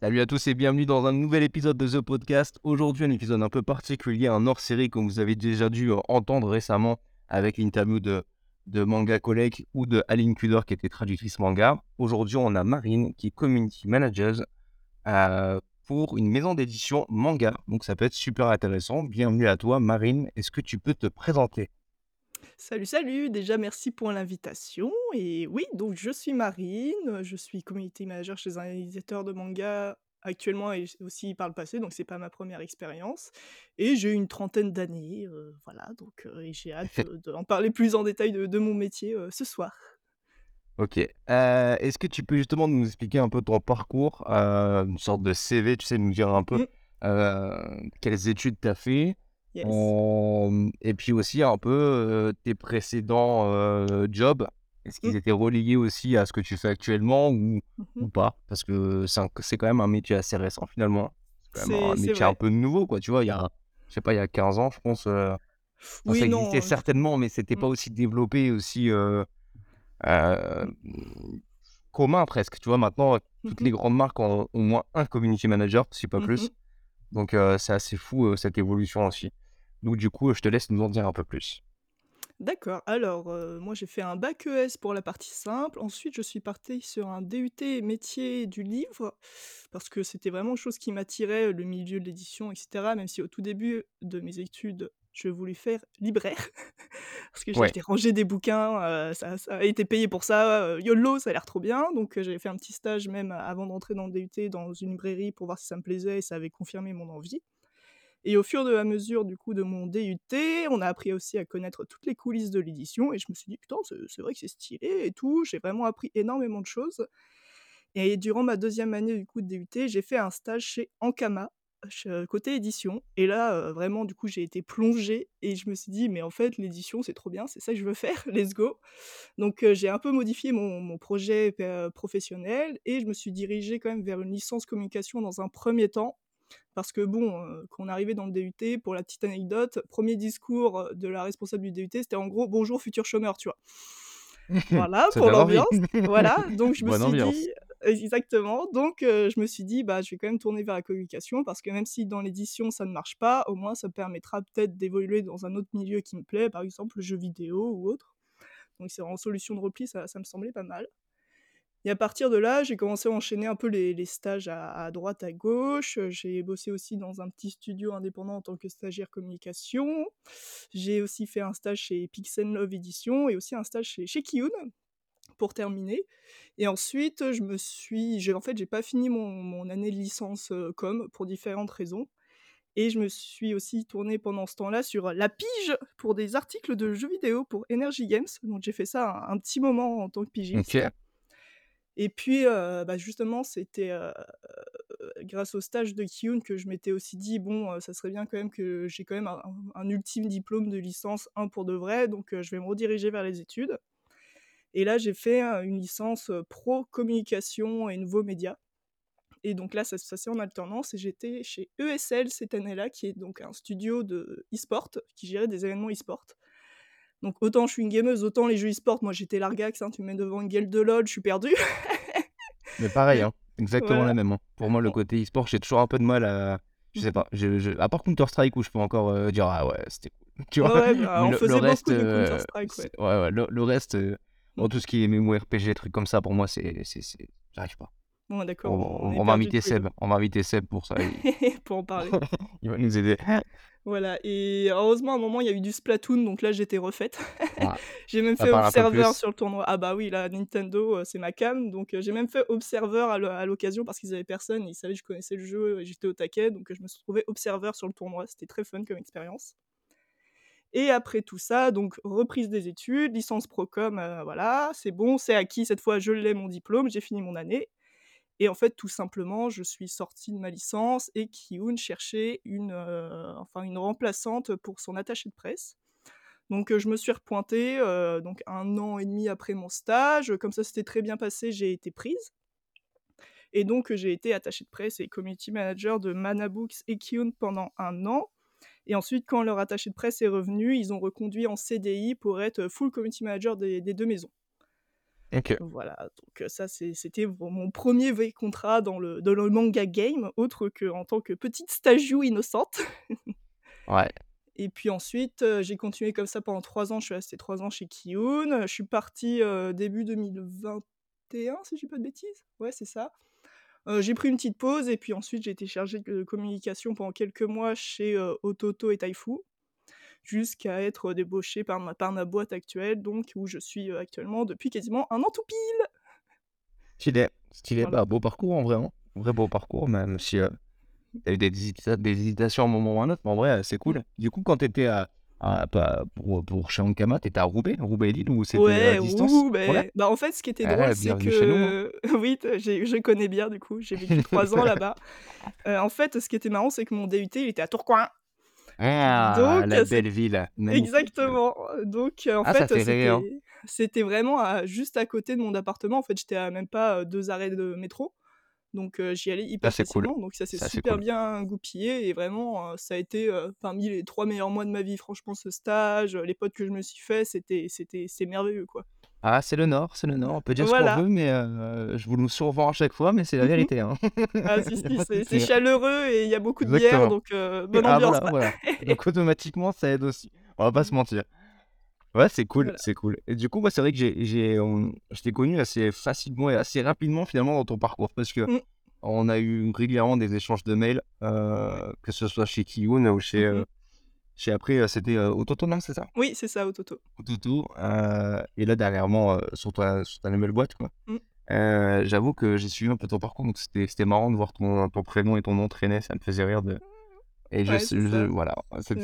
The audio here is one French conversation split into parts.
Salut à tous et bienvenue dans un nouvel épisode de The Podcast. Aujourd'hui, un épisode un peu particulier, un hors-série comme vous avez déjà dû euh, entendre récemment avec l'interview de, de Manga Collègue ou de Aline Kudor qui était traductrice manga. Aujourd'hui, on a Marine qui est community manager euh, pour une maison d'édition manga. Donc ça peut être super intéressant. Bienvenue à toi Marine. Est-ce que tu peux te présenter? Salut, salut! Déjà, merci pour l'invitation. Et oui, donc je suis Marine, je suis community manager chez un éditeur de manga actuellement et aussi par le passé, donc c'est pas ma première expérience. Et j'ai une trentaine d'années, euh, voilà, donc euh, et j'ai hâte d'en parler plus en détail de, de mon métier euh, ce soir. Ok. Euh, Est-ce que tu peux justement nous expliquer un peu ton parcours, euh, une sorte de CV, tu sais, nous dire un peu Mm, euh, quelles études tu as fait, yes. euh, et puis aussi un peu euh, tes précédents euh, jobs? Est-ce qu'ils Mm, étaient reliés aussi à ce que tu fais actuellement ou, ou mhm. pas? Parce que c'est un- c'est quand même un métier assez récent finalement. C'est quand même un C'est, c'est métier un vrai. peu nouveau, quoi. Tu vois, il y a, je sais pas, il y a 15 ans, je pense. euh, enfin, ça existait non. je- certainement, mais c'était mm, pas aussi développé, aussi. euh, commun presque. Tu vois, maintenant, toutes mhm, les grandes marques ont au moins un community manager, si pas plus. mhm. Donc, euh, c'est assez fou euh, cette évolution aussi. Donc, du coup, je te laisse nous en dire un peu plus. D'accord. Alors, euh, moi, j'ai fait un bac ES pour la partie simple. Ensuite, je suis partie sur un DUT métier du livre, parce que c'était vraiment une chose qui m'attirait, le milieu de l'édition, etc. Même si au tout début de mes études, je voulais faire libraire, parce que Ouais, j'achetais ranger des bouquins, euh, ça, ça a été payé pour ça. euh, YOLO, ça a l'air trop bien. Donc, euh, j'avais fait un petit stage même avant d'entrer dans le DUT dans une librairie pour voir si ça me plaisait et ça avait confirmé mon envie. Et au fur et à mesure du coup de mon DUT, on a appris aussi à connaître toutes les coulisses de l'édition et je me suis dit: «Putain, c'est vrai que c'est stylé et tout». J'ai vraiment appris énormément de choses et durant ma deuxième année du coup de DUT, j'ai fait un stage chez Ankama, côté édition et là, vraiment du coup, j'ai été plongée et je me suis dit: «Mais en fait, l'édition, c'est trop bien, c'est ça que je veux faire, let's go». Donc j'ai un peu modifié mon mon projet professionnel et je me suis dirigée quand même vers une licence communication dans un premier temps parce que bon, quand on arrivait dans le DUT, pour la petite anecdote, premier discours, de la responsable du DUT, c'était en gros: «Bonjour futur chômeur», tu vois? Voilà pour l'ambiance, voilà, donc je me Bonne suis ambiance. dit exactement, donc heu, je me suis dit: «Bah, je vais quand même tourner vers la communication parce que même si dans l'édition ça ne marche pas, au moins ça me permettra peut-être d'évoluer dans un autre milieu qui me plaît, par exemple le jeu vidéo ou autre». Donc c'est en solution de repli, ça ça me semblait pas mal. Et à partir de là, j'ai commencé à enchaîner un peu les stages à droite, à gauche, j'ai bossé aussi dans un petit studio indépendant en tant que stagiaire communication. J'ai aussi fait un stage chez Pixel Love Édition et aussi un stage chez chez Kiyun pour terminer. Et ensuite, je me suis j'ai en fait, j'ai pas fini mon mon année de licence, heu, com pour différentes raisons. Et je me suis aussi tournée pendant ce temps-là sur la pige pour des articles de jeux vidéo pour Energy Games, donc j'ai fait ça un un petit moment en tant que pigiste. Ok. et puis, heu, bah, justement, c'était, grâce au stage de Kiyun que je m'étais aussi dit: «Bon, ça serait bien quand même que j'ai quand même un ultime diplôme de licence 1 pour de vrai, donc je vais me rediriger vers les études» et là, j'ai fait, une licence, pro communication et nouveaux médias et donc là, ça ça c'est en alternance et j'étais chez ESL cette année-là, qui est donc un studio de e-sport, qui gérait des événements e-sport. Donc autant je suis une gameuse, autant les jeux e-sport, moi j'étais largax, hein, tu me mets devant une gueule de LOL, je suis perdue. Mais pareil, hein, exactement la même. hein. Pour moi, le côté e-sport, j'ai toujours un peu de mal à. Je sais mmh pas. Je, je- À part Counter-Strike où je peux encore euh, dire ah ouais, c'était cool. Tu vois? ouais, bah, on le, le faisait reste, beaucoup de Counter euh, ouais. ouais, ouais, le, le reste, euh, Bon, tout ce qui est MMORPG, trucs comme ça, pour moi, c'est. J'arrive pas. Bon, d'accord, On, va on on- inviter tous les 2 Seb. On va inviter Seb pour ça. Il, pour en parler. il va nous aider. Voilà et heureusement, à un moment, il y a eu du Splatoon, donc là, j'étais refaite. J'ai même ça fait plus. sur le tournoi. Ah bah oui, là, Nintendo, heu, c'est ma came, donc heu, j'ai même fait observeur à l'o à l'occasion parce qu'ils avaient personne, ils savaient que je connaissais le jeu et j'étais au taquet, donc je me suis retrouvée observeur sur le tournoi. C'était très fun comme expérience et après tout ça, donc reprise des études, licence Procom, heu, voilà, c'est bon, c'est acquis, cette fois, je l'ai mon diplôme, j'ai fini mon année Et en fait, tout simplement, je suis sortie de ma licence et Kiyun cherchait une, heu, enfin une remplaçante pour son attaché de presse. Donc, heu, je me suis repointée, heu, donc 1 an et demi après mon stage, comme ça s'était très bien passé, j'ai été prise Et donc, j'ai été attaché de presse et community manager de Manabooks et Kiun pendant un an. Et ensuite, quand leur attaché de presse est revenu, ils ont reconduit en CDI pour être full community manager des, des deux maisons. Ok. Voilà, donc euh, ça c'était mon premier vrai contrat dans le, dans le manga game, autre qu'en tant que petite stagio innocente. Ouais. Et puis ensuite, euh, j'ai continué comme ça pendant trois ans. Je suis restée trois ans chez Kiyun. Je suis partie euh, début 2021, si je dis pas de bêtises. Ouais, c'est ça. Euh, j'ai pris une petite pause et puis ensuite j'ai été chargée de communication pendant quelques mois chez euh, Ototo et Taifu jusqu'à être débauchée par ma, par ma boîte actuelle, donc où je suis euh, actuellement depuis quasiment un an tout pile. Stylé. Stylé. Voilà. Bah, beau parcours en vrai. hein. Vrai beau parcours, même si t'as eu des, hésita- des hésitations à un moment ou à un autre. Mais en vrai, c'est cool. Du coup, quand t'étais à, pas- pour, pour chez Ankama, t'étais à Roubaix, Roubaix Lille ou c'était Ouais, à distance ben, Ouais. bah en fait, ce qui était Ouais, drôle, c'est bienvenue chez nous, hein. que oui, je connais bien du coup, j'ai vécu trois ans là-bas. Euh, en fait, ce qui était marrant, c'est que mon DUT, il était à Tourcoing. Ah, Donc, la c'est- belle ville. Magnifique. Exactement. Donc, euh, en Ah, fait, hein. c'était vraiment à- juste à côté de mon appartement. En fait, j'étais à même pas euh, deux arrêts de métro. Donc, euh, j'y allais hyper c'est cool. facilement. Donc, ça s'est Ça, c'est super cool. bien goupillé. Et vraiment, euh, ça a été euh, parmi les trois meilleurs mois de ma vie. Franchement, ce stage, les potes que je me suis fait, c'était c'était c'est merveilleux, quoi. Ah, c'est le Nord, c'est le Nord. On peut dire ce qu'on veut, mais je vous le survends à chaque fois, mais c'est la Mhm. vérité. Hein. Ah, si, si, c'est chaleureux et il y a beaucoup de Exactement. bière, donc bonne Ah, ambiance. voilà, voilà. Donc automatiquement, ça aide aussi. On va pas se mentir. Ouais, c'est cool, Voilà. c'est cool. Et du coup, moi, c'est vrai que j'ai, j'ai, on- je t'ai connu assez facilement et assez rapidement finalement dans ton parcours parce que Mm. on a eu régulièrement des échanges de mails, euh, que ce soit chez Kiyun ou chez, euh, Mhm. chez après, euh, c'était euh, Ototo, non, c'est ça? Oui, c'est ça, Ototo. Ototo. euh, et là, dernièrement, euh, sur ta, sur ta nouvelle boîte, quoi. Mm. Euh, j'avoue que j'ai suivi un peu ton parcours, donc c'était, c'était marrant de voir ton, ton prénom et ton nom traîner, ça me faisait rire de. Et je, Ouais, voilà, c'était,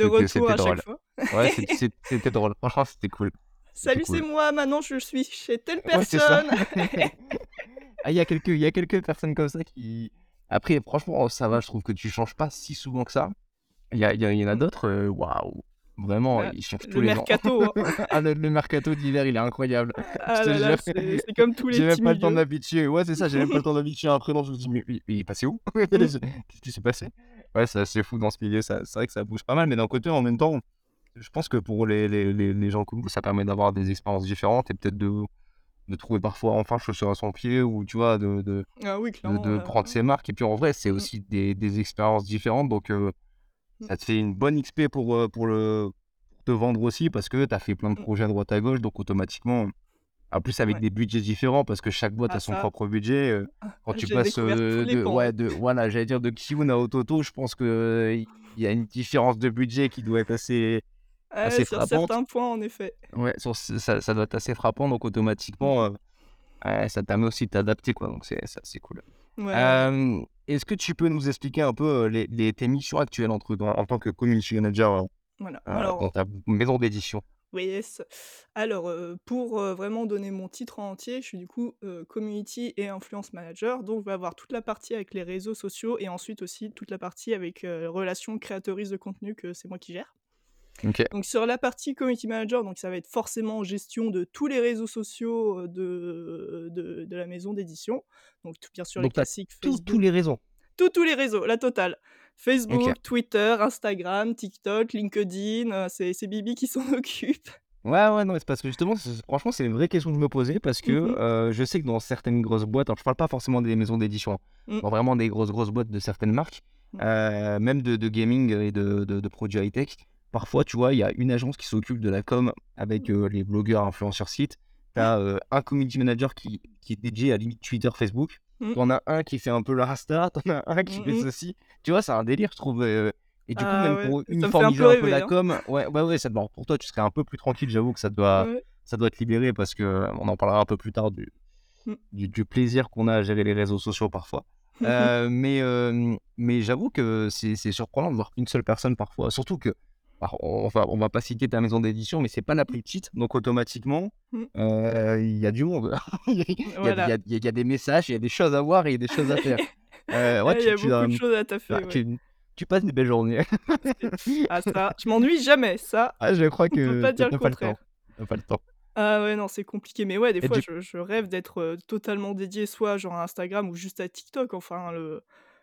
drôle. fois. Ouais, c'était drôle. Franchement, c'était cool. Salut, cool. c'est moi, maintenant je suis chez telle Ouais, personne. Ah, il y a quelques, il y a quelques personnes comme ça qui. Après, franchement, ça va. Je trouve que tu changes pas si souvent que ça. Il y, a- y, a- y en a d'autres. euh, Waouh. Vraiment, Ouais, ils changent le tous les ans. mercato, hein. ah, le, le mercato d'hiver, il est incroyable. Ah c'est comme tous les J'ai même pas le temps m'habituer. Ouais, c'est ça. J'ai même pas le temps d'habituer un prénom. Je me dis, mais, mais il est passé où? Qu'est-ce qui s'est passé? Ouais, c'est assez fou dans ce milieu. C'est vrai que ça bouge pas mal, mais d'un côté, en même temps, je pense que pour les, les, les, les gens comme vous, ça permet d'avoir des expériences différentes et peut-être de, de trouver parfois enfin chaussure à son pied ou tu vois, de, de, Ah oui, de, prendre ses marques. Et puis en vrai, c'est Mm. aussi des, des expériences différentes. Donc euh, Mm. ça te fait une bonne XP pour, euh, pour, le, pour te vendre aussi parce que tu as fait plein de Mm. projets à droite à gauche. Donc automatiquement, en plus avec Ouais. des budgets différents parce que chaque boîte Ah, a son ça. propre budget. euh, quand tu passes euh, de, ouais, de, voilà, j'allais dire de Kiyun à Ototo, je pense que il y a une différence de budget qui doit être assez, assez sur frappante. certains points, en effet. Ouais, sur ça, ça doit être assez frappant, donc automatiquement, ouais, ça permet aussi de t'adapter, quoi. Donc c'est assez cool. Ouais, Est-ce que tu peux nous expliquer un peu les, les- tes missions actuelles entre, en tant que community manager euh, Voilà. Alors, dans ta maison d'édition? Oui, yes. Alors, euh, pour euh, vraiment donner mon titre en entier, je suis du coup euh, community et influence manager. Donc, je vais avoir toute la partie avec les réseaux sociaux et ensuite aussi toute la partie avec relations créatrices de contenu que c'est moi qui gère. Ok. Donc, sur la partie community manager, donc ça va être forcément gestion de tous les réseaux sociaux de, de, de la maison d'édition. Donc, tout- bien sûr, les Donc, classiques Tous, les raisons. Tous, tous les réseaux, la totale. Facebook, Ok. Twitter, Instagram, TikTok, LinkedIn, euh, c'est c'est Bibi qui s'en occupe. Ouais, ouais, non, c'est parce que justement, franchement, c'est une vraie question que je me posais parce que Mhm. euh, je sais que dans certaines grosses boîtes, alors je parle pas forcément des maisons d'édition, Mm. dans vraiment des grosses, grosses boîtes de certaines marques, Mm. euh, même de, de gaming et de, de, de produits high-tech, parfois, tu vois, il y a une agence qui s'occupe de la com avec Mm. euh, les blogueurs, influenceurs sites. Tu as un community manager qui, qui est dédié à limite Twitter, Facebook. Mm. T'en as un qui fait un peu le Insta, t'en as un qui Mm, fait mm. ceci. Tu vois, c'est un délire, je trouve. euh, et du coup, Ah même ouais, pour fait un uniformiser peu un peu la hein. com, ouais, ouais, ouais, ça, bon, pour toi, tu serais un peu plus tranquille, j'avoue que ça doit, Ouais. ça doit être libéré parce que euh, on en parlera un peu plus tard du, du, du plaisir qu'on a à gérer les réseaux sociaux parfois. Euh, mais euh, mais j'avoue que c'est c'est surprenant de voir qu'une seule personne parfois, surtout que alors, on va, on va pas citer ta maison d'édition, mais c'est pas la plus petite, donc automatiquement, Mm. euh, il y a du monde. Il y, a, y y y des messages, il y a des choses à voir et il y a des choses à faire. Euh, ouais, Il tu, y a tu, beaucoup euh, de choses à taffer. ouais. tu- tu passes des belles journées. Ah ça, je m'ennuie jamais, ça. Ah, je crois On peut que pas dire le pas contraire. T'as pas le temps. Ah ouais, non, c'est compliqué. Mais ouais, des Et fois, du je je rêve d'être, heu, totalement dédié soit genre à Instagram ou juste à TikTok. Enfin, le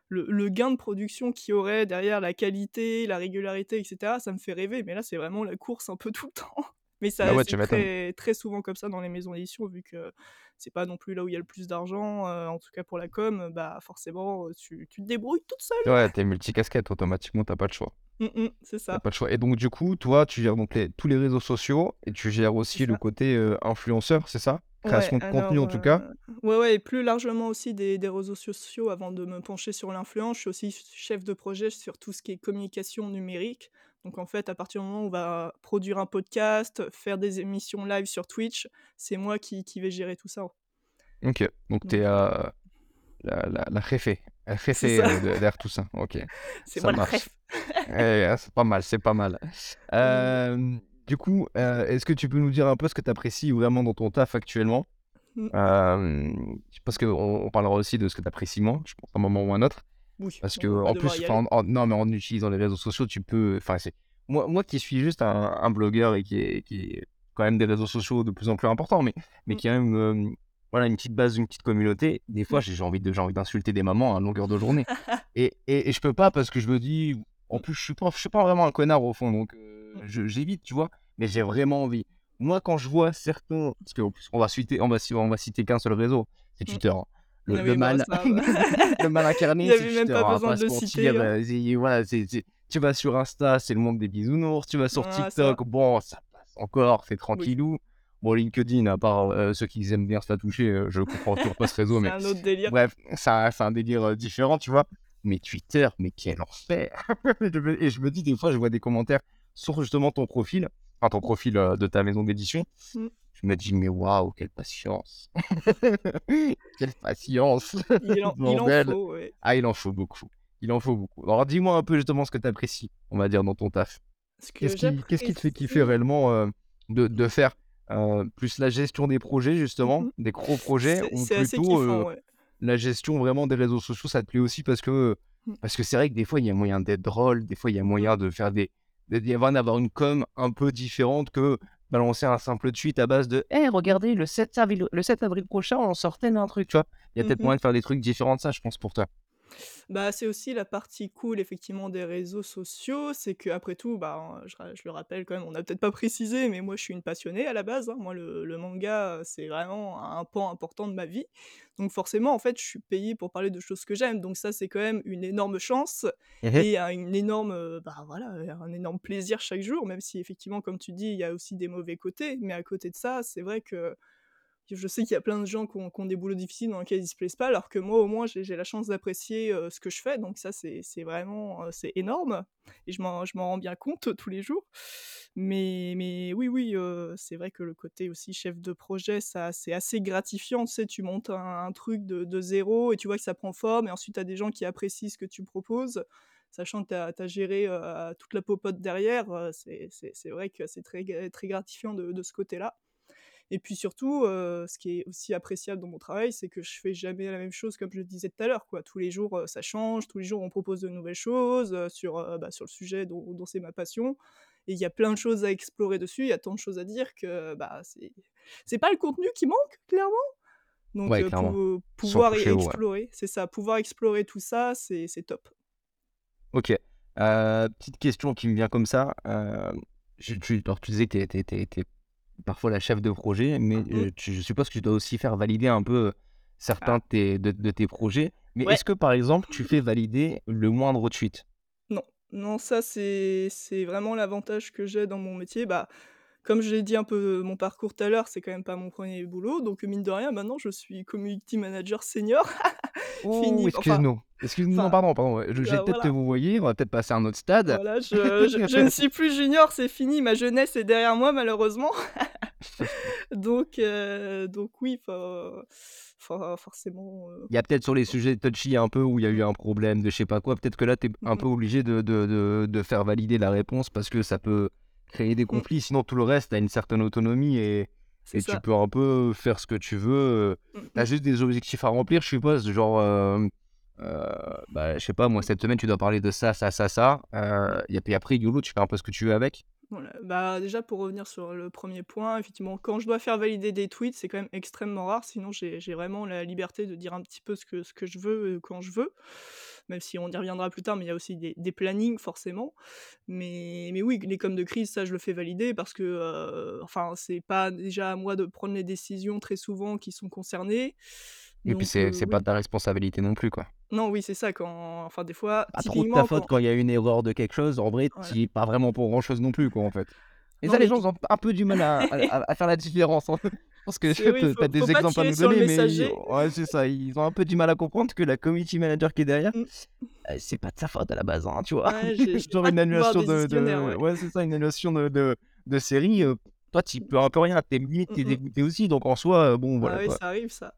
le le gain de production qu'il y aurait derrière, la qualité, la régularité et cetera, ça me fait rêver. Mais là, c'est vraiment la course un peu tout le temps. Mais bah ça ouais, tu c'est très très souvent comme ça dans les maisons d'édition vu que c'est pas non plus là où il y a le plus d'argent, heu, en tout cas pour la com, bah forcément, heu, tu tu te débrouilles toute seule. Ouais, tu es multicasquette, automatiquement, tu as pas le choix. Mmh mh, c'est ça, pas le choix et donc du coup, toi, tu gères donc les tous les réseaux sociaux et tu gères aussi le côté, heu, influenceur, c'est ça? Ouais, Création de contenu en tout cas? heu, ouais, ouais et plus largement aussi des des réseaux sociaux avant de me pencher sur l'influence, je suis aussi chef de projet sur tout ce qui est communication numérique. Donc en fait, à partir du moment où on va produire un podcast, faire des émissions live sur Twitch, c'est moi qui qui vais gérer tout ça. OK, donc tu es, Donc heu, la la la réfé la c'est réfé, ça, heu, de derrière tout ça. OK, c'est ça moi la marche. ref. Eh, ah, c'est pas mal, c'est pas mal. Hem, du coup, heu, est-ce que tu peux nous dire un peu ce que tu apprécies vraiment dans ton taf actuellement? mmh, parce qu'on on parlera aussi de ce que tu apprécies moins, je pense, à un moment ou un autre. oui, Parce qu'en devoir plus, en en non, mais en utilisant les réseaux sociaux, tu peux enfin, c'est moi moi qui suis juste un un blogueur et qui est qui est quand même des réseaux sociaux de plus en plus importants, mais mais Mmh, qui a même, voilà, une petite base, une petite communauté. Des fois, mmh, j'ai envie de j'ai envie d'insulter des mamans à longueur de journée et et et je peux pas parce que je me dis en plus, je suis pas je suis pas vraiment un connard au fond, donc je j'évite, tu vois? Mais j'ai vraiment envie. Moi, quand je vois certains parce qu'en plus, on va citer on va on va citer qu'un seul réseau, c'est Mmh. Twitter, hein. Le Ah le oui, bah, mal le mal il incarné, c'est avait même Twitter, pas on va besoin pas de le citer, hein. c'est tu vas sur Insta, c'est le monde des bisounours, tu vas sur Ah TikTok, bon, ça passe encore, c'est oui, tranquillou. Bon, LinkedIn, à part, heu, ceux qui aiment bien se la toucher, je comprends toujours pas ce réseau, c'est mais un autre délire. bref, c'est un délire, différent, tu vois? Mais Twitter, mais quel enfer! Et je me dis des fois, je vois des commentaires sur justement ton profil, enfin ton profil, heu, de ta maison d'édition, Mmh. je me dis: «Mais waouh, quelle patience! Quelle patience! Il en il en Bordel!» faut, ouais. Ah, il en faut beaucoup. Il en faut beaucoup. Alors dis-moi un peu justement ce que tu apprécies, on va dire, dans ton taf. Ce que Qu'est-ce qui qu'est-ce qui te fait kiffer réellement, heu, de de faire, heu, plus la gestion des projets justement, mh, des gros projets ou plutôt, kiffant, heu, ouais. la gestion vraiment des réseaux sociaux, ça te plaît aussi parce que, Mmh, parce que c'est vrai que des fois, il y a moyen d'être drôle, des fois, il y a mmh. moyen de faire des d'y avoir d'avoir une com un peu différente que balancer un simple tweet à base de: «Eh regardez le 7 avril le 7 avril prochain, on sort tel un truc», tu vois? Il y a Mmh peut-être mh. moyen de faire des trucs différents de ça, je pense, pour toi. Bah, c'est aussi la partie cool effectivement des réseaux sociaux, c'est qu'après tout, bah, je je le rappelle quand même, on n'a peut-être pas précisé, mais moi je suis une passionnée à la base, hein. Moi le le manga, heu, c'est vraiment un pan important de ma vie. Donc forcément, en fait, je suis payée pour parler de choses que j'aime, donc ça, c'est quand même une énorme chance Mmh mh. et un une énorme, heu, bah, voilà, un énorme plaisir chaque jour, même si effectivement, comme tu dis, il y a aussi des mauvais côtés. Mais à côté de ça, c'est vrai que je sais qu'il y a plein de gens qui ont des boulots difficiles dans lesquels ils se plaisent pas, alors que moi, au moins, j'ai la chance d'apprécier, heu, ce que je fais, donc ça, c'est vraiment, heu, c'est énorme et je m'en rends bien compte tous les jours. Mais mais oui, oui, heu, c'est vrai que le côté aussi chef de projet, ça c'est assez gratifiant, tu? Tu montes un un truc de 0 et tu vois que ça prend forme et ensuite tu as des gens qui apprécient ce que tu proposes, sachant que tu as géré, toute la popote derrière, c'est vrai que c'est très très gratifiant de ce côté-là. Et puis surtout, heu, ce qui est aussi appréciable dans mon travail, c'est que je fais jamais la même chose comme je le disais tout à l'heure, quoi. Tous les jours, heu, ça change, tous les jours on propose de nouvelles choses, heu, sur, bah, sur le sujet dont dont c'est ma passion et il y a plein de choses à explorer dessus, il y a tant de choses à dire que, bah, c'est c'est pas le contenu qui manque, clairement. Donc Ouais, heu, clairement. pou Sans pouvoir ouais. explorer, c'est ça, pouvoir explorer tout ça, c'est c'est top. OK. Petite question qui me vient comme ça, je tu alors tu disais que tu tu parfois la chef de projet, mais Mmh. tu je suppose que tu dois aussi faire valider un peu, certains Ah, de tes de de tes projets. Mais ouais. est-ce que, par exemple, tu fais valider le moindre tweet? Non, non, ça c'est c'est vraiment l'avantage que j'ai dans mon métier. Bah, comme je l'ai dit un peu mon parcours tout à l'heure, c'est quand même pas mon premier boulot, donc mine de rien, maintenant je suis community manager senior. Enfin excuse-nous. Excuse-nous, non, pardon, pardon, je vais bah, peut-être voilà, vouvoyer, on va peut-être passer à un autre stade. voilà, je je je ne suis plus junior, c'est fini, ma jeunesse est derrière moi malheureusement. Donc heu, donc oui, forcément, heu, Il y a peut-être sur les sujets touchy un peu où il y a eu un problème de je sais pas quoi, peut-être que là, tu es un mh, peu obligé de de de de faire valider la réponse parce que ça peut créer des mmh, conflits. Sinon, tout le reste, as une certaine autonomie et et tu peux un peu faire ce que tu veux, heu. Mmh Tu as mh, juste des objectifs à remplir, je suppose, genre, hem, heu, bah, je sais pas moi, mmh, cette semaine, tu dois parler de ça, ça, ça, ça, mmh. et puis après, YOLO, tu fais un peu ce que tu veux avec? Voilà. Bah, déjà pour revenir sur le 1er point, effectivement, quand je dois faire valider des tweets, c'est quand même extrêmement rare, sinon j'ai vraiment la liberté de dire un petit peu ce que ce que je veux, quand je veux. Même si on y reviendra plus tard, mais il y a aussi des des plannings forcément. Mais mais oui, les coms de crise, ça je le fais valider parce que, heu, enfin, c'est pas déjà à moi de prendre les décisions très souvent qui sont concernées. Et puis Donc c'est c'est pas oui. ta responsabilité non plus, quoi. Non, oui, c'est ça, quand enfin des fois, Pas trop de ta faute quand il y a une erreur de quelque chose, en vrai, es pas vraiment pour grand chose non plus, quoi, en fait. Et Non ça, les gens, ont un peu du mal à à faire la différence, pense que oui, tu as des exemples à nous donner, mais ouais, c'est ça, ils ont un peu du mal à comprendre que la community manager qui est derrière, Mmh. heu, c'est pas de sa faute à la base, hein, tu vois? Ouais, Genre une annulation de décisionnaire, de ouais. ouais, c'est ça, une annulation de de de série, heu, toi, tu peux un peu rien, tu es limite, Mmh tu es mh. dégoûté aussi, donc en soi, heu, bon, Ah voilà, oui, quoi. ça arrive ça.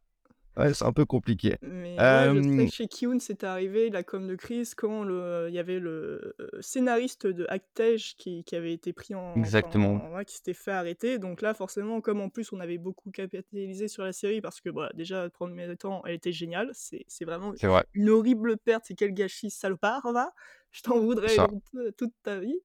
Ouais, c'est un peu compliqué. Mais ouais, je sais que chez Kiyun, c'était arrivé la com de crise quand le il y avait le, heu, scénariste de Hack-Tech qui qui avait été pris en Exactement. enfin, ouais, qui s'était fait arrêter. Donc là, forcément, comme en plus on avait beaucoup capitalisé sur la série parce que, bah, déjà 1er temps, elle était géniale. C'est c'est vraiment C'est vrai. une horrible perte, c'est quel gâchis salopard, va! Je t'en voudrais toute ta vie.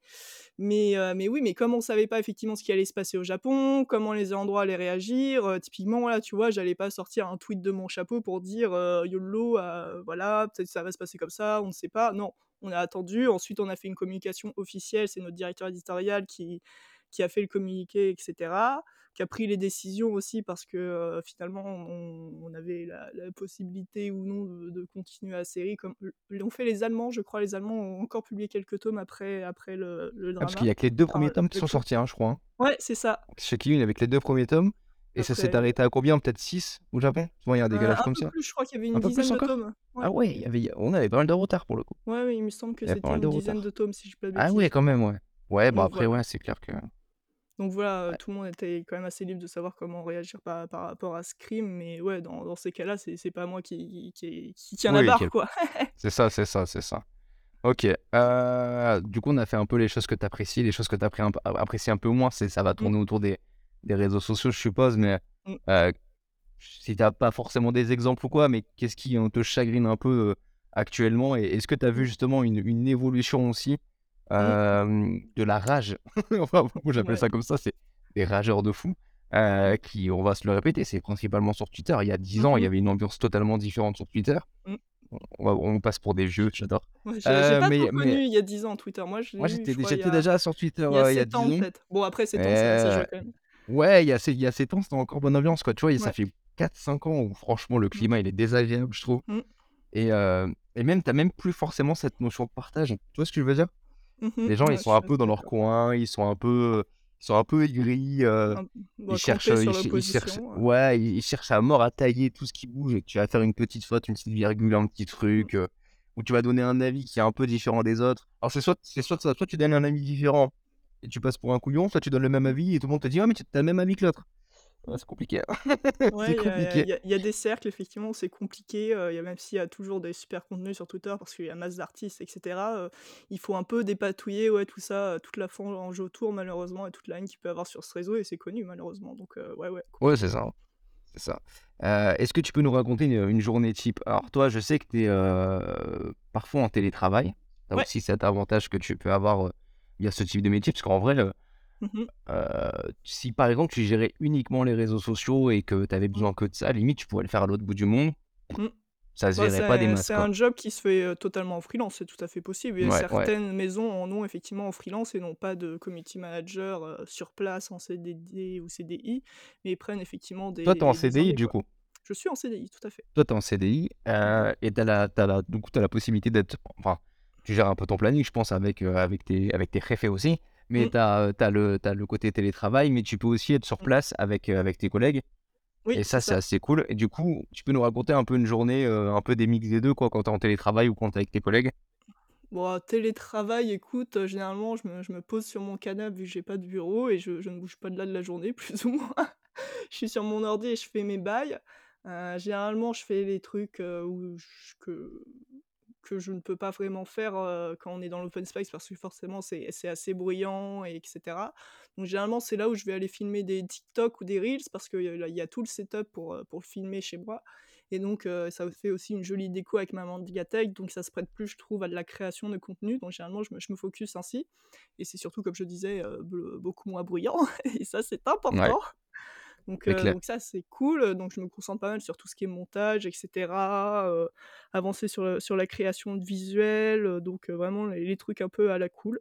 Mais heu, mais oui, mais comme on savait pas effectivement ce qui allait se passer au Japon, comment les endroits allaient réagir, heu, typiquement, voilà, tu vois, j'allais pas sortir un tweet de mon chapeau pour dire, heu: «YOLO, heu, voilà, peut-être ça va se passer comme ça, on ne sait pas». Non, on a attendu, ensuite on a fait une communication officielle, c'est notre directeur éditorial qui qui a fait le communiqué et cetera, qui a pris les décisions aussi parce que, finalement on on avait la la possibilité ou non de de continuer la série comme l'ont fait les Allemands, je crois. Les Allemands ont encore publié quelques tomes après après le le Ah, parce qu'il y a que les 2 enfin premiers tomes qui sont sortis, hein, je crois, hein. Ouais, c'est ça. Chez Kiyun, que les 2 premiers tomes et ça s'est arrêté à combien? Peut-être 6 au Japon? Souvent il y a un Heu, décalage un comme peu ça. plus, je crois qu'il y avait Un une dizaine de tomes. Ouais. Ah ouais, il y avait on avait pas mal de retard pour le coup. Ouais, oui, il me semble que c'était une dizaine de tomes, si je dis pas de Ah ouais, quand même, ouais. Ouais, bah, Donc après, ouais, c'est clair que Donc voilà, ouais. tout le monde était quand même assez libre de savoir comment réagir par par rapport à ce crime, mais ouais, dans dans ces cas-là, c'est c'est pas moi qui qui qui tient la barre, quoi. c'est ça, c'est ça, c'est ça. OK, du coup, on a fait un peu les choses que tu apprécies, les choses que tu apprécies un peu moins, c'est ça va Mmh. tourner autour des des réseaux sociaux, je suppose, mais Mmh. si tu as pas forcément des exemples ou quoi, mais qu'est-ce qui, te chagrine un peu, actuellement? Et est-ce que tu as vu Mmh. justement une une évolution aussi, Mmh. de la rage? Enfin, moi j'appelle Ouais. ça comme ça, c'est des rageurs de fou, Mmh. qui, on va se le répéter, c'est principalement sur Twitter. Il y a 10 Mmh ans, il y mh. avait une ambiance totalement différente sur Twitter. Mmh. On passe pour des vieux, j'adore. Ouais, j'ai Heu, pas trop mais connu il y a 10 ans Twitter. Moi, j'étais a déjà sur Twitter, il y a heu, il y a 7 ans 10 ans. peut-être. Bon après 7 ans, ça quand même. ouais, il y a c'est il y a 7 ans, c'était encore bonne ambiance, quoi, tu vois? Et ça Ouais. fait 4-5 ans où franchement le Mmh. climat, il est désagréable, je trouve Mmh. et heu et même tu as même plus forcément cette notion de partage. Tu vois ce que je veux dire? Mmh mh. Les gens, ils Ouais, sont un peu dans leur coin, ils sont un peu, ils sont un peu aigris, Un ils cherchent, ils ch ils cherchent ouais, ils ils cherchent à mort à tailler tout ce qui bouge et que tu vas faire une petite faute, une petite virgule, un petit Mmh. truc, heu, ou tu vas donner un avis qui est un peu différent des autres. Alors c'est soit c'est soit soit tu donnes un avis différent et tu passes pour un couillon, soit tu donnes le même avis et tout le monde te dit: «Ah mais tu as le même avis que l'autre». Ouais, c'est compliqué, Ouais, il y a y y des cercles effectivement où c'est compliqué, il y a même s'il y a toujours des super contenus sur Twitter parce qu'il y a masse d'artistes et cetera, heu, il faut un peu dépatouiller, ouais, tout ça, heu, toute la fange autour malheureusement et toute la haine qu'il peut avoir sur ce réseau et c'est connu malheureusement donc heu, ouais, ouais, Ouais, c'est ça, hein, c'est ça. Est-ce que tu peux nous raconter une, journée type? Alors toi, je sais que tu es, parfois en télétravail. Tu as Ouais. aussi cet avantage que tu peux avoir, via ce type de métier, parce qu'en vrai, Mmh si par exemple tu gérais uniquement les réseaux sociaux et que tu avais Mmh. besoin que de ça, limite tu pourrais le faire à l'autre bout du monde. Mmh. Ça se Bah, verrait pas des c'est masses, c'est un job qui se fait, totalement en freelance, c'est tout à fait possible. Ouais, certaines maisons en ont effectivement en freelance et n'ont pas de community manager, sur place en CDD ou CDI, mais ils prennent effectivement Toi, tu es en des des CDI du quoi. coup? Je suis en CDI, tout à fait. Toi, tu es en CDI, et tu as la tu as la du coup, as la possibilité d'être enfin, tu gères un peu ton planning, je pense avec, avec tes avec tes réfés aussi, mais Mmh. tu as, le tu as le côté télétravail, mais tu peux aussi être sur Mmh. place avec, avec tes collègues Oui, et ça, c'est assez cool et du coup, tu peux nous raconter un peu une journée, un peu des mix des 2 quoi, quand tu es en télétravail ou quand tu es avec tes collègues? Bon, télétravail, écoute, généralement, je me je me pose sur mon canap' vu que j'ai pas de bureau et je je ne bouge pas de là de la journée plus ou moins. Je suis sur mon ordi et je fais mes bails. Généralement, je fais les trucs, où j que que je ne peux pas vraiment faire, quand on est dans l'open space parce que forcément c'est c'est assez bruyant et cetera. Donc généralement, c'est là où je vais aller filmer des TikTok ou des reels parce qu'il y y a tout le setup pour, pour filmer chez moi Et donc, ça fait aussi une jolie déco avec ma médiathèque. Donc, ça se prête plus, je trouve, à de la création de contenu. Donc, généralement, je me, je me focus ainsi. Et c'est surtout, comme je disais, be- beaucoup moins bruyant. Et ça, c'est important. Ouais, Donc, euh, donc ça, c'est cool. Donc, je me concentre pas mal sur tout ce qui est montage, etc. euh, avancer sur, le- sur la création de visuels. euh, Donc, euh, vraiment, les, les trucs un peu à la cool.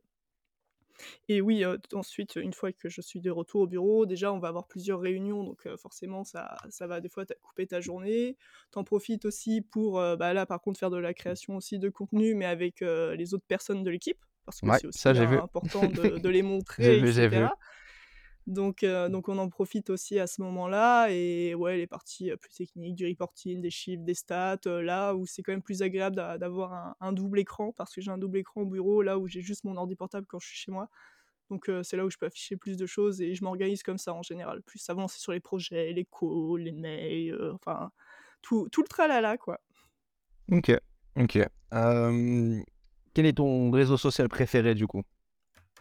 Et oui, heu, ensuite, une fois que je suis de retour au bureau, déjà, on va avoir plusieurs réunions, donc forcément, ça ça va des fois couper ta journée. T'en profites aussi pour, bah, là, par contre, faire de la création aussi de contenu, mais avec, les autres personnes de l'équipe, parce que Ouais, c'est aussi, important de de les montrer et vu, j'ai vu. cetera. Donc heu, donc on en profite aussi à ce moment-là et ouais, les parties, plus techniques, du reporting, des chiffres, des stats, là où c'est quand même plus agréable d'a d'avoir un un double écran, parce que j'ai un double écran au bureau, là où j'ai juste mon ordi portable quand je suis chez moi. Donc c'est là où je peux afficher plus de choses et je m'organise comme ça en général, plus avancer sur les projets, les calls, les mails, enfin tout tout le tralala quoi. Ok, ok. Quel est ton réseau social préféré du coup?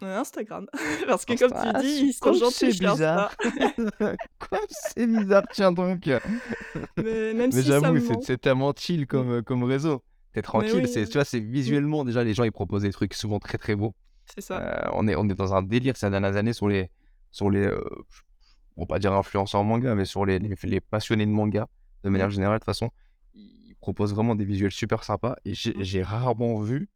Instagram, parce que comme tu dis, ils sont gentils c'est bizarre. Comme c'est bizarre, tiens donc. Mais même Mais si j'avoue, c'est tellement chill mmh, comme, euh, comme réseau. T'es tranquille, c'est, tu vois, c'est visuellement, déjà, les gens, ils proposent des trucs souvent très très beaux. c'est ça. Euh, on est, on est dans un délire ces dernières années sur les, sur les, euh, on va pas dire influenceurs manga, mais sur les, les, les passionnés de manga, de Mmh, manière générale, de toute façon. Ils proposent vraiment des visuels super sympas et j'ai j'ai rarement vu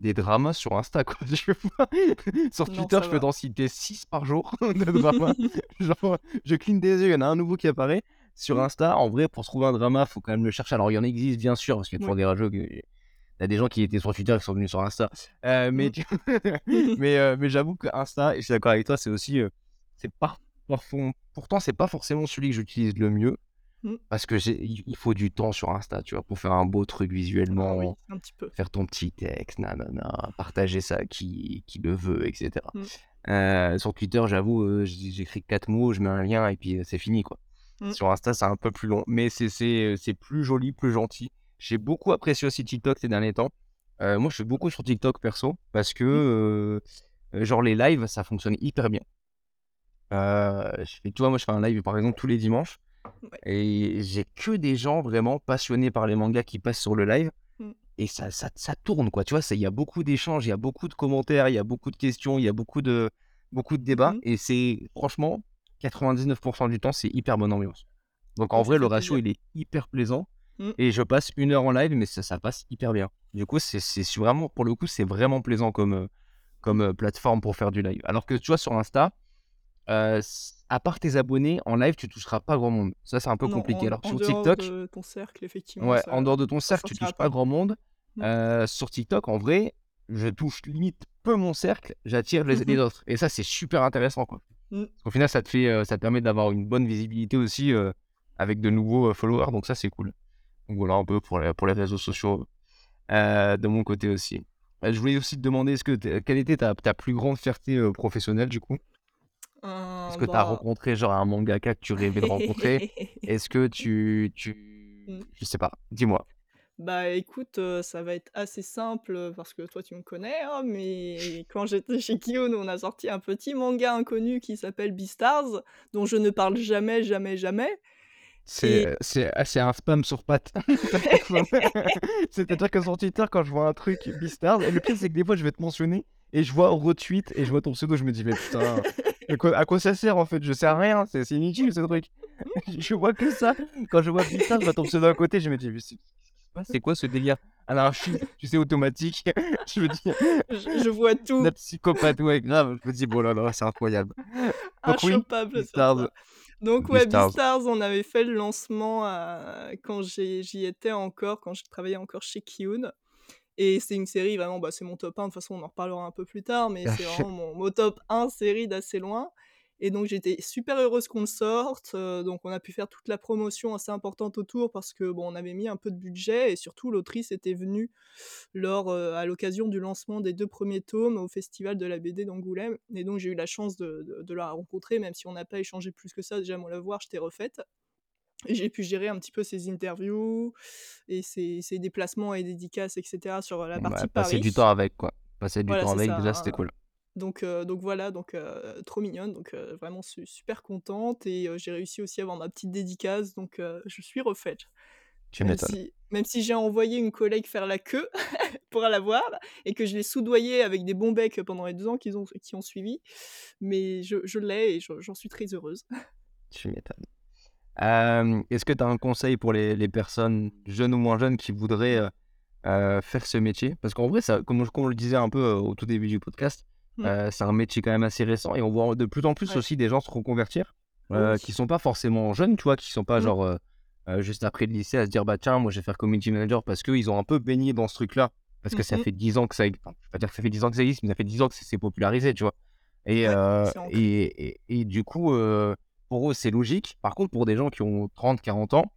des dramas sur Insta, quoi. Sur Twitter, je peux t'en citer 6 par jour de dramas. Genre, je cligne des yeux, il y en a un nouveau qui apparaît. Sur Mmh, Insta, en vrai, pour se trouver un drama, faut quand même le chercher. Alors, il y en existe, bien sûr, parce qu'il y a toujours des Il y a des gens qui étaient sur Twitter qui sont venus sur Insta. Euh, mais tu- mais, euh, mais j'avoue que Insta, et je suis d'accord avec toi, c'est aussi. euh, c'est pas, Pourtant, c'est pas forcément celui que j'utilise le mieux. Mmh. Parce que il faut du temps sur Insta, tu vois, pour faire un beau truc Ah visuellement oui, un petit peu. faire ton petit texte, nanana, partager ça qui, qui le veut, etc. Mmh, Euh, sur Twitter, j'avoue, euh, j'écris quatre mots, je mets un lien et puis euh, c'est fini, quoi. mmh, Sur Insta, c'est un peu plus long, mais c'est plus joli, plus gentil. J'ai beaucoup apprécié aussi TikTok ces derniers temps. Moi, je suis beaucoup sur TikTok perso parce que, genre, les lives, ça fonctionne hyper bien. Je fais, tu vois, moi, je fais un live par exemple tous les dimanches ouais. et j'ai que des gens vraiment passionnés par les mangas qui passent sur le live Mmh, et ça, ça, ça tourne, quoi. Tu vois, il y a beaucoup d'échanges, il y a beaucoup de commentaires, il y a beaucoup de questions, il y a beaucoup de, beaucoup de débats. mmh Et c'est, franchement, 99% du temps, c'est hyper bonne ambiance. Donc, en Ouais, vrai, le ratio, plaisir. il est hyper plaisant. Mmh, Et je passe une heure en live, mais ça, ça passe hyper bien. Du coup, c'est vraiment, pour le coup, c'est vraiment plaisant comme, euh, comme euh, plateforme pour faire du live. Alors que, tu vois, sur Insta, euh, à part tes abonnés, en live, tu toucheras pas grand monde. Ça, c'est un peu Non, compliqué. en Alors en sur dehors TikTok, de ton cercle, effectivement, Ouais, en dehors de ton cercle, tu touches pas pas. grand monde. Mmh. Euh, sur TikTok, en vrai, je touche limite peu mon cercle, j'attire les, les autres. Et ça, c'est super intéressant, quoi. Mmh. Parce qu'au final, ça te fait, euh, ça te permet d'avoir une bonne visibilité aussi euh, avec de nouveaux followers. Donc ça, c'est cool. Donc voilà un peu pour les, pour les réseaux sociaux de mon côté aussi. Je voulais aussi te demander, est-ce que quelle était ta, ta plus grande fierté professionnelle du coup? Est-ce Heu, que tu as bah rencontré genre un mangaka que tu rêvais de rencontrer? Est-ce que tu, tu... Mmh. Je sais pas, dis-moi. Bah, écoute, ça va être assez simple, parce que toi tu me connais, hein, mais quand j'étais chez Kiyun, on a sorti un petit manga inconnu qui s'appelle Beastars, dont je ne parle jamais, jamais, jamais et C'est c'est ah, un spam sur pattes. C'est-à-dire que sur Twitter, quand je vois un truc Beastars, et le pire, c'est que des fois, je vais te mentionner et je vois retweet et je vois ton pseudo, je me dis, mais putain, à quoi, à quoi ça sert en fait? Je sais à rien, c'est inutile ce truc. Je vois que ça. Quand je vois Beastars, je vois ton pseudo à côté, je me dis, c'est quoi ce délire? Anarchie, tu sais, automatique. Je me dis, je je vois tout, la psychopathe, ouais, grave. Je me dis, bon là là, c'est incroyable. Inchopable ça. Donc ouais, Beastars. On avait fait le lancement, heu, quand j'y étais encore, quand je travaillais encore chez Kiyun et c'est une série vraiment, bah, c'est mon top 1, de toute façon on en reparlera un peu plus tard, mais c'est vraiment mon mon top 1 série d'assez loin. Et donc j'étais super heureuse qu'on le sorte, donc on a pu faire toute la promotion assez importante autour parce que, bon, on avait mis un peu de budget et surtout l'autrice était venue lors, à l'occasion du lancement des 2 premiers tomes au festival de la BD d'Angoulême. Et donc j'ai eu la chance de de de la rencontrer, même si on n'a pas échangé plus que ça, déjà moi la voir, j'étais refaite j'ai pu gérer un petit peu ses interviews et ses ses déplacements et dédicaces et cetera sur, la Bah, partie passer du temps avec, quoi. Passer du Voilà, temps avec, ça, déjà, c'était hein, cool. donc heu, donc voilà, donc heu, trop mignonne, donc heu, vraiment su super contente et j'ai réussi aussi à avoir ma petite dédicace, donc je suis refaite. Tu Même m'étonnes. si même si j'ai envoyé une collègue faire la queue pour l'avoir et que je l'ai soudoyée avec des bons becs pendant les 2 ans qu'ils ont qui ont suivi, mais je je l'ai et je j'en suis très heureuse. Tu m'étonnes. Est-ce que tu as un conseil pour les les personnes jeunes ou moins jeunes qui voudraient, heu heu, faire ce métier? Parce qu'en vrai, ça comme on le disait un peu, heu, au tout début du podcast, Mmh. c'est un métier quand même assez récent et on voit de plus en plus Ouais. aussi des gens se reconvertir, Oui. qui sont pas forcément jeunes, tu vois? Qui sont pas Mmh. genre, juste après le lycée à se dire: «Bah tiens, moi je vais faire community manager» parce qu'ils ont un peu baigné dans ce truc-là. Parce que Mmh ça mh. fait 10 ans que ça e enfin, je vais pas dire que ça fait 10 ans que ça existe, mais ça fait 10 ans que c'est popularisé, tu vois? Et Ouais, et et et du coup, pour eux, c'est logique. Par contre, pour des gens qui ont 30-40 ans,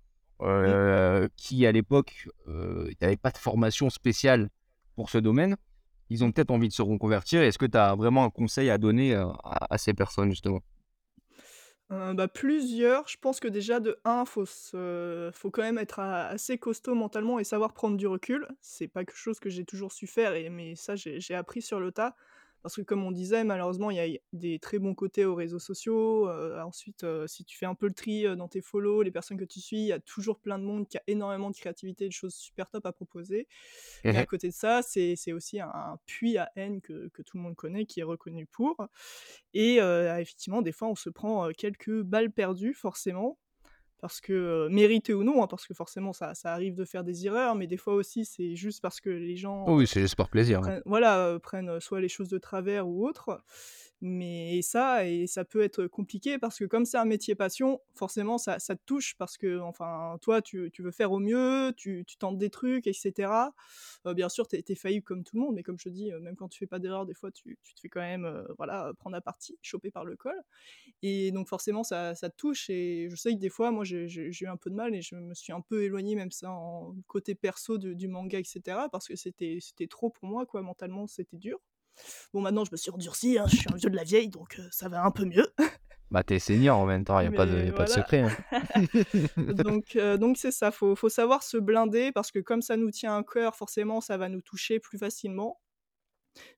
Mmh. heu, qui à l'époque, heu, n'avaient pas de formation spéciale pour ce domaine, ils ont peut-être envie de se reconvertir. Est-ce que tu as vraiment un conseil à donner, heu, à à ces personnes justement? Bah, plusieurs. Je pense que déjà de 1, faut se faut quand même être assez costaud mentalement et savoir prendre du recul. C'est pas quelque chose que j'ai toujours su faire et mais ça j'ai j'ai appris sur le tas. Parce que comme on disait, malheureusement, il y a des très bons côtés aux réseaux sociaux, ensuite, si tu fais un peu le tri, dans tes follow, les personnes que tu suis, il y a toujours plein de monde qui a énormément de créativité, de choses super top à proposer. Mais à Mmh côté de ça, c'est aussi un un puits à haine que que tout le monde connaît, qui est reconnu pour et effectivement, des fois, on se prend, quelques balles perdues forcément parce que, heu, méritées ou non, hein, parce que forcément ça ça arrive de faire des erreurs, mais des fois aussi c'est juste parce que les gens, Oui, c'est juste par plaisir, ouais. voilà, prennent, soit les choses de travers ou autre. Mais ça et ça peut être compliqué parce que comme c'est un métier passion, forcément ça ça te touche parce que, enfin, toi tu veux faire au mieux, tu tu tentes des trucs et cetera. Heu, bien sûr, tu es es comme tout le monde, mais comme je te dis, heu, même quand tu fais pas d'erreur, des fois tu te fais quand même, heu, voilà, prendre à partie, choper par le col et donc forcément ça ça te touche et je sais que des fois, moi j'ai eu un peu de mal et je me suis un peu éloignée même ça en côté perso de du manga et cetera parce que c'était trop pour moi quoi, mentalement c'était dur. Bon maintenant je me suis endurcie, hein, je suis un vieux de la vieille donc heu, ça va un peu mieux. Bah, tu es senior en même temps, il y a pas de y a pas de secret, hein. Donc heu, donc c'est ça, faut faut savoir se blinder parce que comme ça nous tient à cœur, forcément ça va nous toucher plus facilement.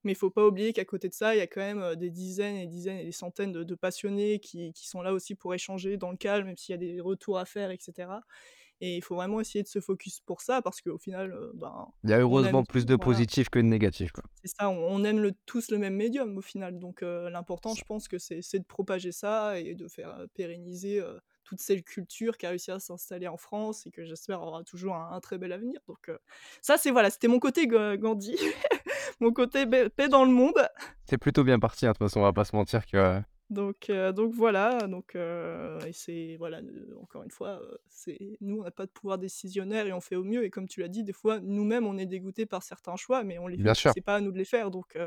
Mais il faut pas oublier qu'à côté de ça, il y a quand même, heu, des dizaines et dizaines et des centaines de de passionnés qui qui sont là aussi pour échanger dans le calme, même s'il y a des retours à faire et cetera et il faut vraiment essayer de se focus pour ça parce qu'au final, heu, ben, Il y a heureusement plus de voilà. positif que de négatif, quoi. C'est ça, on on aime le tous le même médium au final, donc heu, l'important je pense que c'est de propager ça et de faire, heu, pérenniser, toute cette culture qui a réussi à s'installer en France et que j'espère aura toujours un un très bel avenir, donc ça c'est voilà, c'était mon côté Ga Gandhi, mon côté paix paix dans le monde. C'est plutôt bien parti, hein, de toute façon, on va pas se mentir que Donc heu, donc voilà, donc et c'est voilà, heu, encore une fois, c'est nous on n'a pas de pouvoir décisionnaire et on fait au mieux et comme tu l'as dit, des fois, nous-mêmes, on est dégoûtés par certains choix, mais on les bien fait sûr. c'est pas à nous de les faire, donc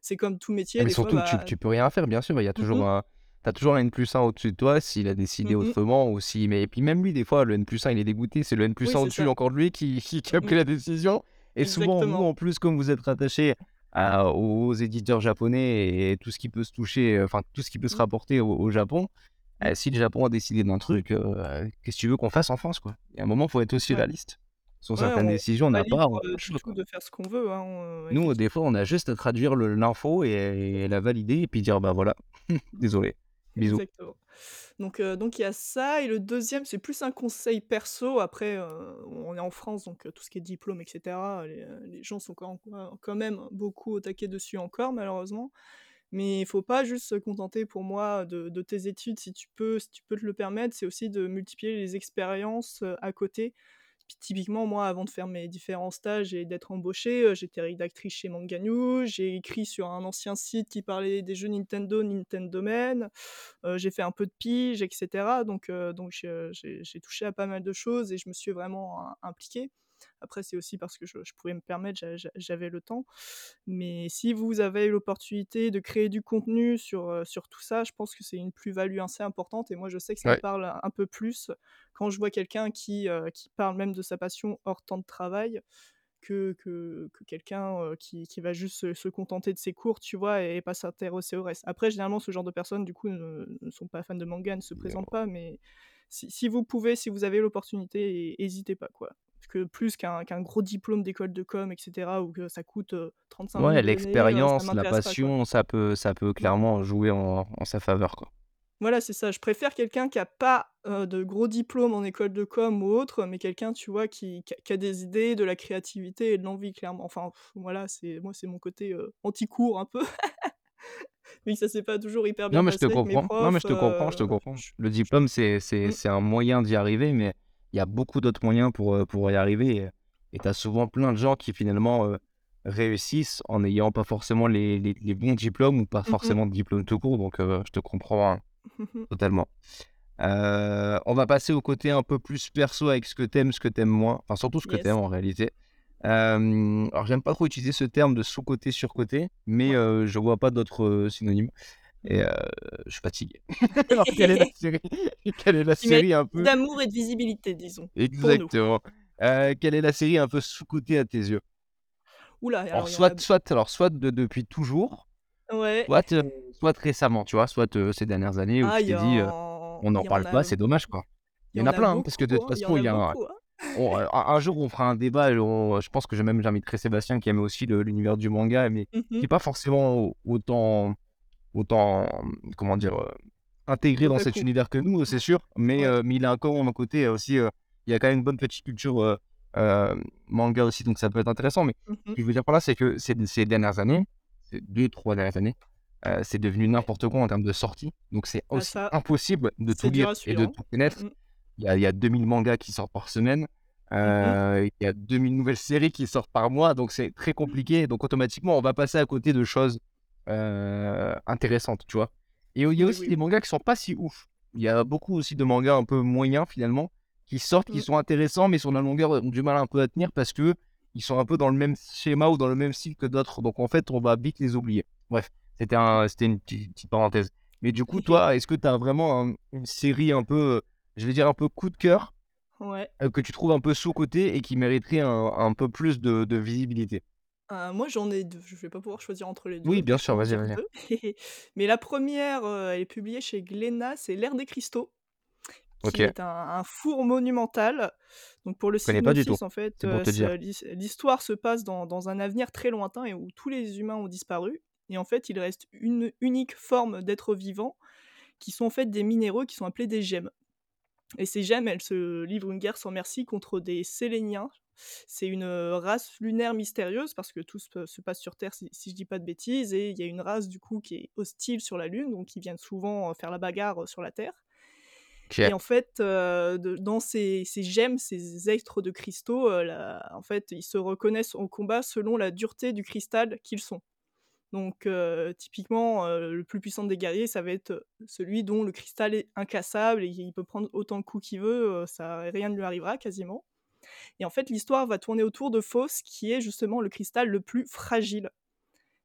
c'est comme tout Ah métier, mais des fois, surtout tu bah tu peux rien faire, bien sûr, il y a mmh toujours un tu as toujours un N+1 au-dessus de toi s'il a décidé Mmh mh. autrement ou si mais et puis même lui des fois le N+1 il est dégoûté, c'est le Oui, N+1 c'est au-dessus ça. encore de lui qui qui a Mmh pris mh. la décision et souvent vous en plus comme vous êtes rattaché à aux éditeurs japonais et tout ce qui peut se toucher, enfin tout ce qui peut se Mmh. rapporter au au Japon, Mmh. heu, si le Japon a décidé d'un truc, heu, qu'est-ce que tu veux qu'on fasse en France, quoi? Il y a un moment, faut être aussi réaliste. Sur Ouais, certaines on décisions, on n'a pas on quoi. de faire ce qu'on veut, hein, Nous, des fois, on a juste à traduire l'info et et la valider et puis dire: «Bah, voilà, désolé, bisous». Exactement. Donc heu, donc il y a ça et le 2e, c'est plus un conseil perso. Après, heu, on est en France, donc heu, tout ce qui est diplôme et cetera, les, gens sont quand même beaucoup au taquet dessus encore, malheureusement. Mais il faut pas juste se contenter pour moi de de tes études si tu peux si tu peux te le permettre, c'est aussi de multiplier les expériences, à côté. Typiquement, moi, avant de faire mes différents stages et d'être embauchée, heu, j'étais rédactrice chez Manga News, j'ai écrit sur un ancien site qui parlait des jeux Nintendo, Nintendomaine, heu, j'ai fait un peu de pige et cetera. Donc heu, donc j'ai touché à pas mal de choses et je me suis vraiment im impliquée. Après, c'est aussi parce que je je pouvais me permettre, j'a j'a j'avais le temps. Mais si vous avez l'opportunité de créer du contenu sur, heu, sur tout ça, je pense que c'est une plus-value assez importante et moi, je sais que ça me parle un peu plus quand je vois quelqu'un qui, heu, qui parle même de sa passion hors temps de travail que que que quelqu'un, heu, qui qui va juste se se contenter de ses cours, tu vois? Et pas s'intéresser au reste. Après, généralement, ce genre de personnes, du coup, ne ne sont pas fans de manga, ne se présentent pas, mais si si vous pouvez, si vous avez l'opportunité, hé hésitez pas, quoi. Que plus qu'un gros diplôme d'école de com et cetera ou que ça coûte, heu, 35 Ouais, 000 l'année, heu, ça l'expérience, la pas, passion, ça peut ça peut clairement jouer en en sa faveur, quoi. Voilà, c'est ça. Je préfère quelqu'un qui a pas, heu, de gros diplômes en école de com ou autre, mais quelqu'un, tu vois, qui qui a des idées, de la créativité et de l'envie, clairement. Enfin, voilà, c'est moi, c'est mon côté, heu, anti-cours un peu. Oui, ça s'est pas toujours hyper Non, bien mais je te passé avec mes comprends. Non, mais je te comprends, je te Le diplôme, c'est mmh, c'est un moyen d'y arriver, mais il y a beaucoup d'autres moyens pour, pour y arriver et tu as souvent plein de gens qui finalement, réussissent en n'ayant pas forcément les les les bons diplômes ou pas mmh mh. forcément de diplôme tout court, donc je te comprends, hein, totalement. On va passer au côté un peu plus perso avec ce que tu aimes, ce que tu aimes moins, enfin surtout ce que Yes. en réalité. Alors j'aime pas trop utiliser ce terme de sous-côté, sur-côté, mais je vois pas d'autres, synonymes et je suis fatigué. Alors quelle est la série? Quelle est la série un peu? d'amour et de visibilité, disons, exactement, heu, quelle est la série un peu sous-cotée à tes yeux? Ouh là, Alors a soit soit alors soit de depuis toujours, ouais. soit, soit récemment, tu vois? Soit, ces dernières années où Ah, tu t'es dit, «On n'en en parle pas, a c'est dommage, quoi». il y en a plein, hein, parce que de toute hein, il y façon, en il a y a un beaucoup, hein. on, heu, un un jour on fera un débat et on je pense que je même j'inviterai Sébastien qui aime aussi l'univers du manga, mais Mmh qui mh. est pas forcément au autant autant, comment dire? Heu, intégré dans cet Otaku. univers que nous, c'est sûr, mais Ouais. heu, mais il a même un côté euh, aussi, il y a quand même une bonne petite culture, manga aussi, donc ça peut être intéressant, mais ce mh. que je veux dire par là, c'est que ces ces dernières années, ces 2-3 dernières années, c'est devenu n'importe quoi en termes de sorties, donc c'est Ah aussi ça, impossible de tout lire et de tout connaître. Mmh mh. Il y a il y a 2000 mangas qui sortent par semaine, Mmh mh. heu, il y a 2000 nouvelles séries qui sortent par mois, donc c'est très compliqué, donc automatiquement, on va passer à côté de choses, heu, intéressantes, tu vois? Et il y a aussi oui, des mangas qui sont pas si ouf. Il y a beaucoup aussi de mangas un peu moyens finalement, qui sortent, qui Mmh. sont intéressants, mais sur la longueur ont du mal un peu à tenir parce que ils sont un peu dans le même schéma ou dans le même style que d'autres. Donc en fait, on va vite les oublier. Bref, c'était un c'était une petite petite parenthèse. Mais du coup, toi, est-ce que tu as vraiment un une série un peu, je vais dire un peu coup de cœur, Ouais. heu, que tu trouves un peu sous-cotée et qui mériterait un un peu plus de de visibilité? Moi, j'en ai 2. Je vais pas pouvoir choisir entre les Oui, 2, bien sûr, vas-y, vas-y. 2. Mais la 1re, heu, elle est publiée chez Glénat, c'est L'Ère des cristaux, qui OK, est un un four monumental. Donc pour le connais pas du tout. synopsis, en fait, C'est pour heu, te ce dire. l'his l'histoire se passe dans dans un avenir très lointain et où tous les humains ont disparu et en fait, il reste une unique forme d'êtres vivants qui sont en fait des minéraux qui sont appelés des gemmes. Et ces gemmes, elles se livrent une guerre sans merci contre des Séléniens. C'est une, race lunaire mystérieuse parce que tout se se passe sur Terre si si je dis pas de bêtises et il y a une race du coup qui est hostile sur la Lune, donc ils viennent souvent, faire la bagarre, sur la Terre. Et en fait, de dans ces ces gemmes, ces êtres de cristaux, en fait, ils se reconnaissent au combat selon la dureté du cristal qu'ils sont. Donc typiquement, le plus puissant des guerriers, ça va être, celui dont le cristal est incassable et il peut prendre autant de coups qu'il veut, ça rien ne lui arrivera quasiment. Et en fait, l'histoire va tourner autour de Faust, qui est justement le cristal le plus fragile,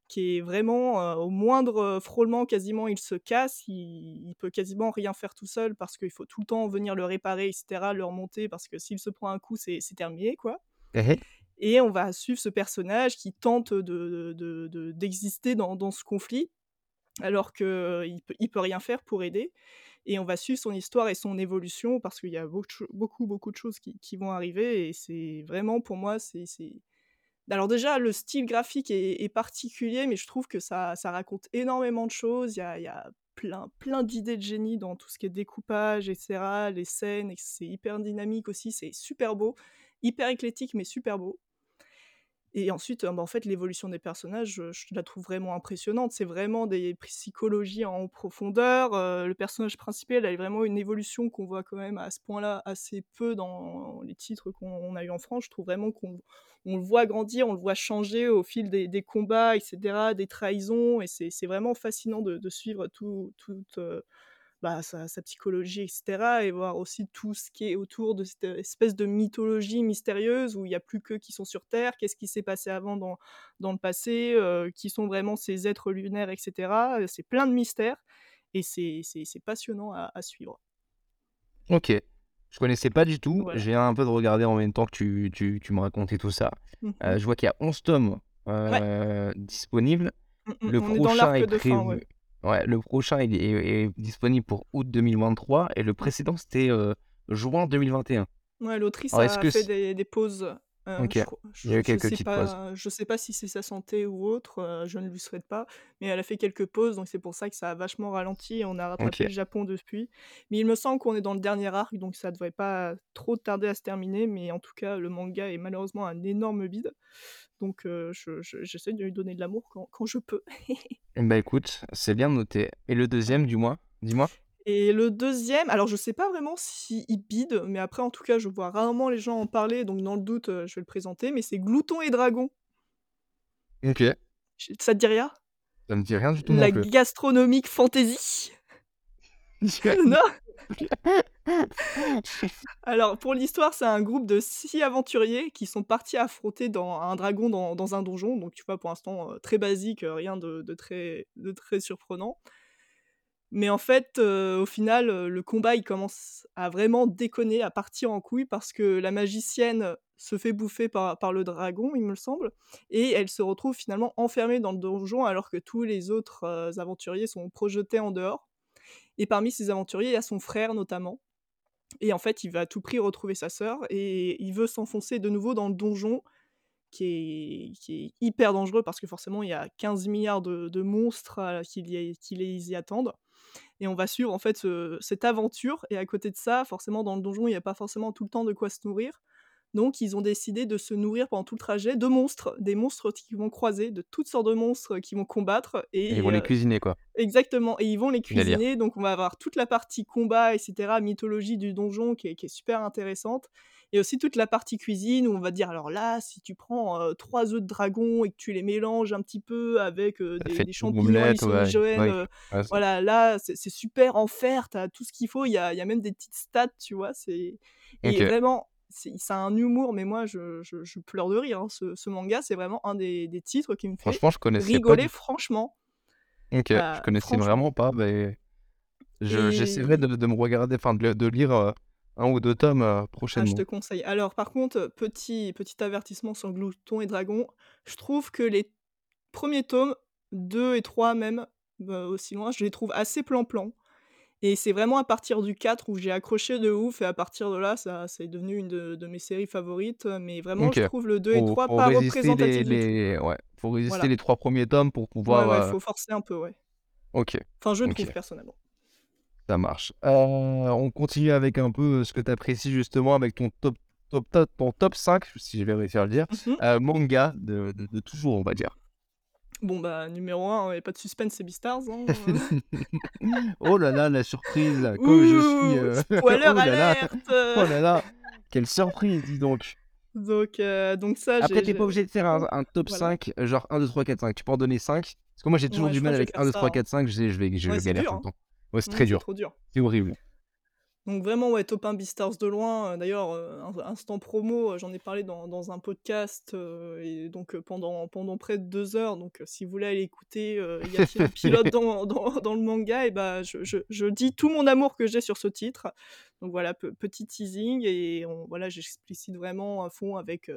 qui est vraiment, heu, au moindre, heu, frôlement quasiment il se casse, il il peut quasiment rien faire tout seul parce qu'il faut tout le temps venir le réparer et cetera, le remonter parce que s'il se prend un coup, c'est terminé, quoi. Mmh mh. Et on va suivre ce personnage qui tente de de de d'exister dans dans ce conflit, alors qu'il peut il peut rien faire pour aider et on va suivre son histoire et son évolution parce qu'il y a beaucoup beaucoup, de choses qui vont arriver et c'est vraiment pour moi, c'est alors déjà le style graphique est particulier, mais je trouve que ça ça raconte énormément de choses. Il y a y a plein plein d'idées de génie dans tout ce qui est découpage et cetera, les scènes c'est hyper dynamique aussi, c'est super beau, hyper éclectique mais super beau. Et ensuite, en fait, l'évolution des personnages, je la trouve vraiment impressionnante. C'est vraiment des psychologies en profondeur, le personnage principal a vraiment une évolution qu'on voit quand même à ce point-là assez peu dans les titres qu'on on a eu en France. Je trouve vraiment qu'on on le voit grandir, on le voit changer au fil des combats et cetera, des trahisons et c'est vraiment fascinant de suivre tout toute, bah, sa sa psychologie et cetera et voir aussi tout ce qui est autour de cette espèce de mythologie mystérieuse où il y a plus qu'eux qui sont sur terre. Qu'est-ce qui s'est passé avant dans dans le passé? Heu, qui sont vraiment ces êtres lunaires et cetera? Heu, c'est plein de mystères et c'est passionnant à à suivre. OK. Je connaissais pas du tout. Voilà. J'ai un peu de regarder en même temps que tu tu tu me racontais tout ça. Mmh je vois qu'il y a 11 tomes, Ouais. disponibles. Mmh mh. Le On est dans prochain est fin, prévu ouais. Ouais, le prochain il est est disponible pour août 2023 et le précédent c'était, heu, juin 2021. Ouais, l'autrice Alors a fait des pauses OK. je Il y a eu je je quelques sais petites pauses. pas je sais pas si c'est sa santé ou autre, heu, je ne lui souhaite pas, mais elle a fait quelques pauses, donc c'est pour ça que ça a vachement ralenti et on a rattrapé OK. le Japon depuis. Mais il me semble qu'on est dans le dernier arc, donc ça devrait pas trop tarder à se terminer, mais en tout cas, le manga est malheureusement un énorme bide, donc je je j'essaie de lui donner de l'amour quand quand je peux. Bah, écoute, c'est bien noté et le deuxième du moins? Dis-moi? Et le deuxième, alors je sais pas vraiment s'il bide, mais après en tout cas, je vois rarement les gens en parler, donc dans le doute, heu, je vais le présenter, mais c'est Glouton et Dragon. OK. Ça te dit rien? Ça me dit rien du tout non La plus. gastronomique fantasy? Non? Alors pour l'histoire, c'est un groupe de 6 aventuriers qui sont partis affronter dans un dragon dans dans un donjon, donc tu vois pour l'instant, heu, très basique, heu, rien de de très de très surprenant. Mais en fait, heu, au final, heu, le combat il commence à vraiment déconner, à partir en couille parce que la magicienne se fait bouffer par par le dragon, il me semble et elle se retrouve finalement enfermée dans le donjon alors que tous les autres, heu, aventuriers sont projetés en dehors. Et parmi ces aventuriers, il y a son frère notamment. Et en fait, il veut à tout prix retrouver sa sœur et il veut s'enfoncer de nouveau dans le donjon qui est qui est hyper dangereux parce que forcément il y a 15 000 de de monstres, qui les y attendent et on va suivre en fait ce cette aventure et à côté de ça, forcément dans le donjon, il y a pas forcément tout le temps de quoi se nourrir. Donc ils ont décidé de se nourrir pendant tout le trajet de monstres, des monstres qu'ils vont croiser, de toutes sortes de monstres qu'ils vont combattre Et ils vont les heu cuisiner quoi? exactement et ils vont les cuisiner, donc on va avoir toute la partie combat et cetera, mythologie du donjon qui est qui est super intéressante et aussi toute la partie cuisine où on va dire: «Alors là, si tu prends, heu, 3 œufs de dragon et que tu les mélanges un petit peu avec, des champignons ouais, hallucinogènes, heu, Ouais, c'est voilà, là, c'est super en fer, tu as tout ce qu'il faut». Il y a il y a même des petites stats, tu vois? C'est vraiment, ça a un humour, mais moi je je je pleure de rire, hein. Ce ce manga, c'est vraiment un des des titres qui me fait Franchement, je connaissais pas rigoler du tout. franchement. OK, je Bah, connaissais vraiment pas, je j'essaierai et de de me regarder, enfin de de lire, heu, 1 ou 2 tomes, heu, Ah, je te prochainement. conseille. Alors par contre, petit petit avertissement sur Glouton et Dragon, je trouve que les 1ers tomes, 2 et 3 même, bah, aussi loin, je les trouve assez plan-plan et c'est vraiment à partir du 4 où j'ai accroché de ouf et à partir de là, ça c'est devenu une de de mes séries favorites, mais vraiment je trouve le 2 et Faut 3 faut pas représentatifs les ouais, faut résister Voilà. les 3 premiers tomes pour pouvoir, ouais, heu faut forcer un peu, ouais. OK, Enfin, je trouve OK. personnellement. Ça marche. Heu, on continue avec un peu, heu, ce que tu apprécies justement avec ton top top top ton top 5, si je vais réussir à le dire, Mmh manga de de de toujours, on va dire. Bon, bah, numéro 1, il y a pas de suspense, c'est Beastars, hein, heu. Oh là là, la surprise, comme je suis, Ouh! heu, Spoiler oh là là, alert! oh là là, quelle surprise, dis donc! Donc heu, donc ça, Après, j'ai tu es pas obligé de faire un un top voilà. 5, genre 1, 2, 3, 4, 5. Tu peux en donner 5. Parce que moi, j'ai toujours Ouais, du mal avec faire 1, 2, ça, 3, hein. 4, 5, je vais je Ouais, je c'est galère dur, tout le hein. temps. Ouais, c'est très c'est dur. trop dur. C'est horrible. Donc vraiment, ouais, top 1 Beastars de loin, heu, d'ailleurs, in instant promo, heu, j'en ai parlé dans dans un podcast, et donc pendant pendant près de 2 heures, donc si vous voulez aller écouter, heu, y a-t-il un pilote dans dans dans le manga et bah, je je je dis tout mon amour que j'ai sur ce titre. Donc voilà, pe petit teasing et on voilà, j'explicite vraiment à fond avec,